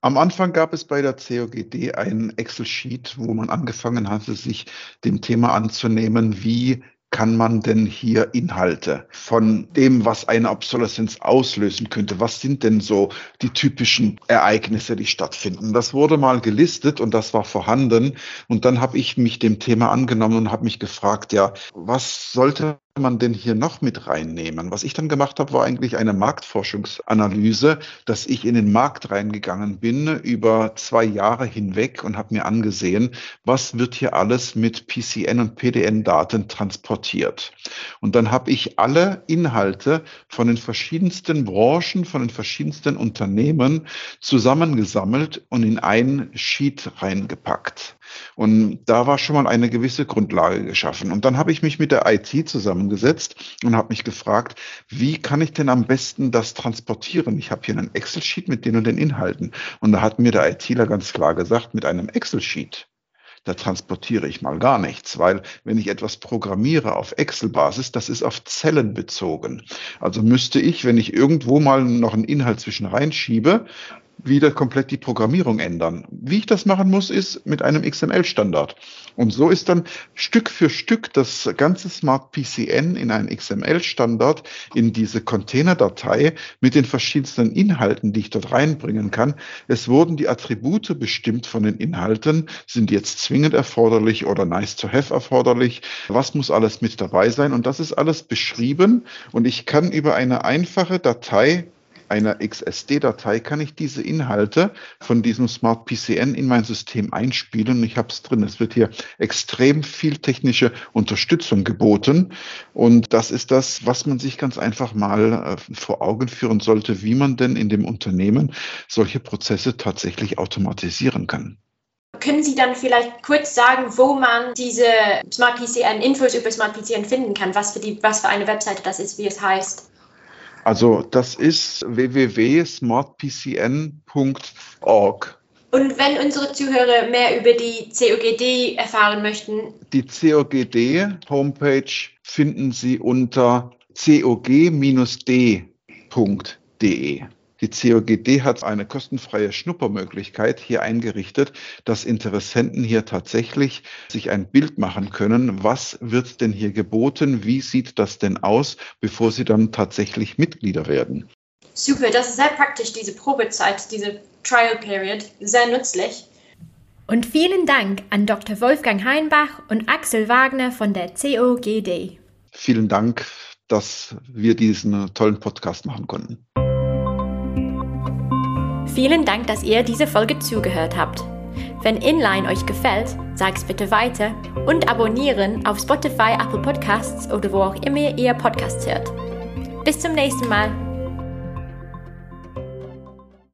am Anfang gab es bei der COGD ein Excel-Sheet, wo man angefangen hatte, sich dem Thema anzunehmen, wie kann man denn hier Inhalte von dem, was eine Obsoleszenz auslösen könnte? Was sind denn so die typischen Ereignisse, die stattfinden? Das wurde mal gelistet und das war vorhanden. Und dann habe ich mich dem Thema angenommen und habe mich gefragt, ja, was sollte man denn hier noch mit reinnehmen? Was ich dann gemacht habe, war eigentlich eine Marktforschungsanalyse, dass ich in den Markt reingegangen bin über zwei Jahre hinweg und habe mir angesehen, was wird hier alles mit PCN und PDN-Daten transportiert. Und dann habe ich alle Inhalte von den verschiedensten Branchen, von den verschiedensten Unternehmen zusammengesammelt und in ein Sheet reingepackt. Und da war schon mal eine gewisse Grundlage geschaffen. Und dann habe ich mich mit der IT zusammengesetzt und habe mich gefragt, wie kann ich denn am besten das transportieren? Ich habe hier einen Excel-Sheet mit den und den Inhalten. Und da hat mir der ITler ganz klar gesagt, mit einem Excel-Sheet da transportiere ich mal gar nichts, weil wenn ich etwas programmiere auf Excel-Basis, das ist auf Zellen bezogen. Also müsste ich, wenn ich irgendwo mal noch einen Inhalt zwischen reinschiebe, wieder komplett die Programmierung ändern. Wie ich das machen muss, ist mit einem XML-Standard. Und so ist dann Stück für Stück das ganze Smart PCN in einen XML-Standard in diese Container-Datei mit den verschiedensten Inhalten, die ich dort reinbringen kann. Es wurden die Attribute bestimmt von den Inhalten, sind jetzt zwingend erforderlich oder nice to have erforderlich. Was muss alles mit dabei sein? Und das ist alles beschrieben und ich kann über eine einfache Datei einer XSD-Datei kann ich diese Inhalte von diesem Smart PCN in mein System einspielen ich habe es drin. Es wird hier extrem viel technische Unterstützung geboten und das ist das, was man sich ganz einfach mal äh, vor Augen führen sollte, wie man denn in dem Unternehmen solche Prozesse tatsächlich automatisieren kann. Können Sie dann vielleicht kurz sagen, wo man diese Smart PCN, Infos über Smart PCN finden kann, was für, die, was für eine Webseite das ist, wie es heißt? Also das ist www.smartpcn.org. Und wenn unsere Zuhörer mehr über die COGD erfahren möchten? Die COGD-Homepage finden Sie unter cog-d.de. Die COGD hat eine kostenfreie Schnuppermöglichkeit hier eingerichtet, dass Interessenten hier tatsächlich sich ein Bild machen können, was wird denn hier geboten, wie sieht das denn aus, bevor sie dann tatsächlich Mitglieder werden. Super, das ist sehr praktisch, diese Probezeit, diese Trial Period, sehr nützlich. Und vielen Dank an Dr. Wolfgang Heinbach und Axel Wagner von der COGD. Vielen Dank, dass wir diesen tollen Podcast machen konnten. Vielen Dank, dass ihr diese Folge zugehört habt. Wenn Inline euch gefällt, sag's bitte weiter und abonnieren auf Spotify, Apple Podcasts oder wo auch immer ihr Podcasts hört. Bis zum nächsten Mal.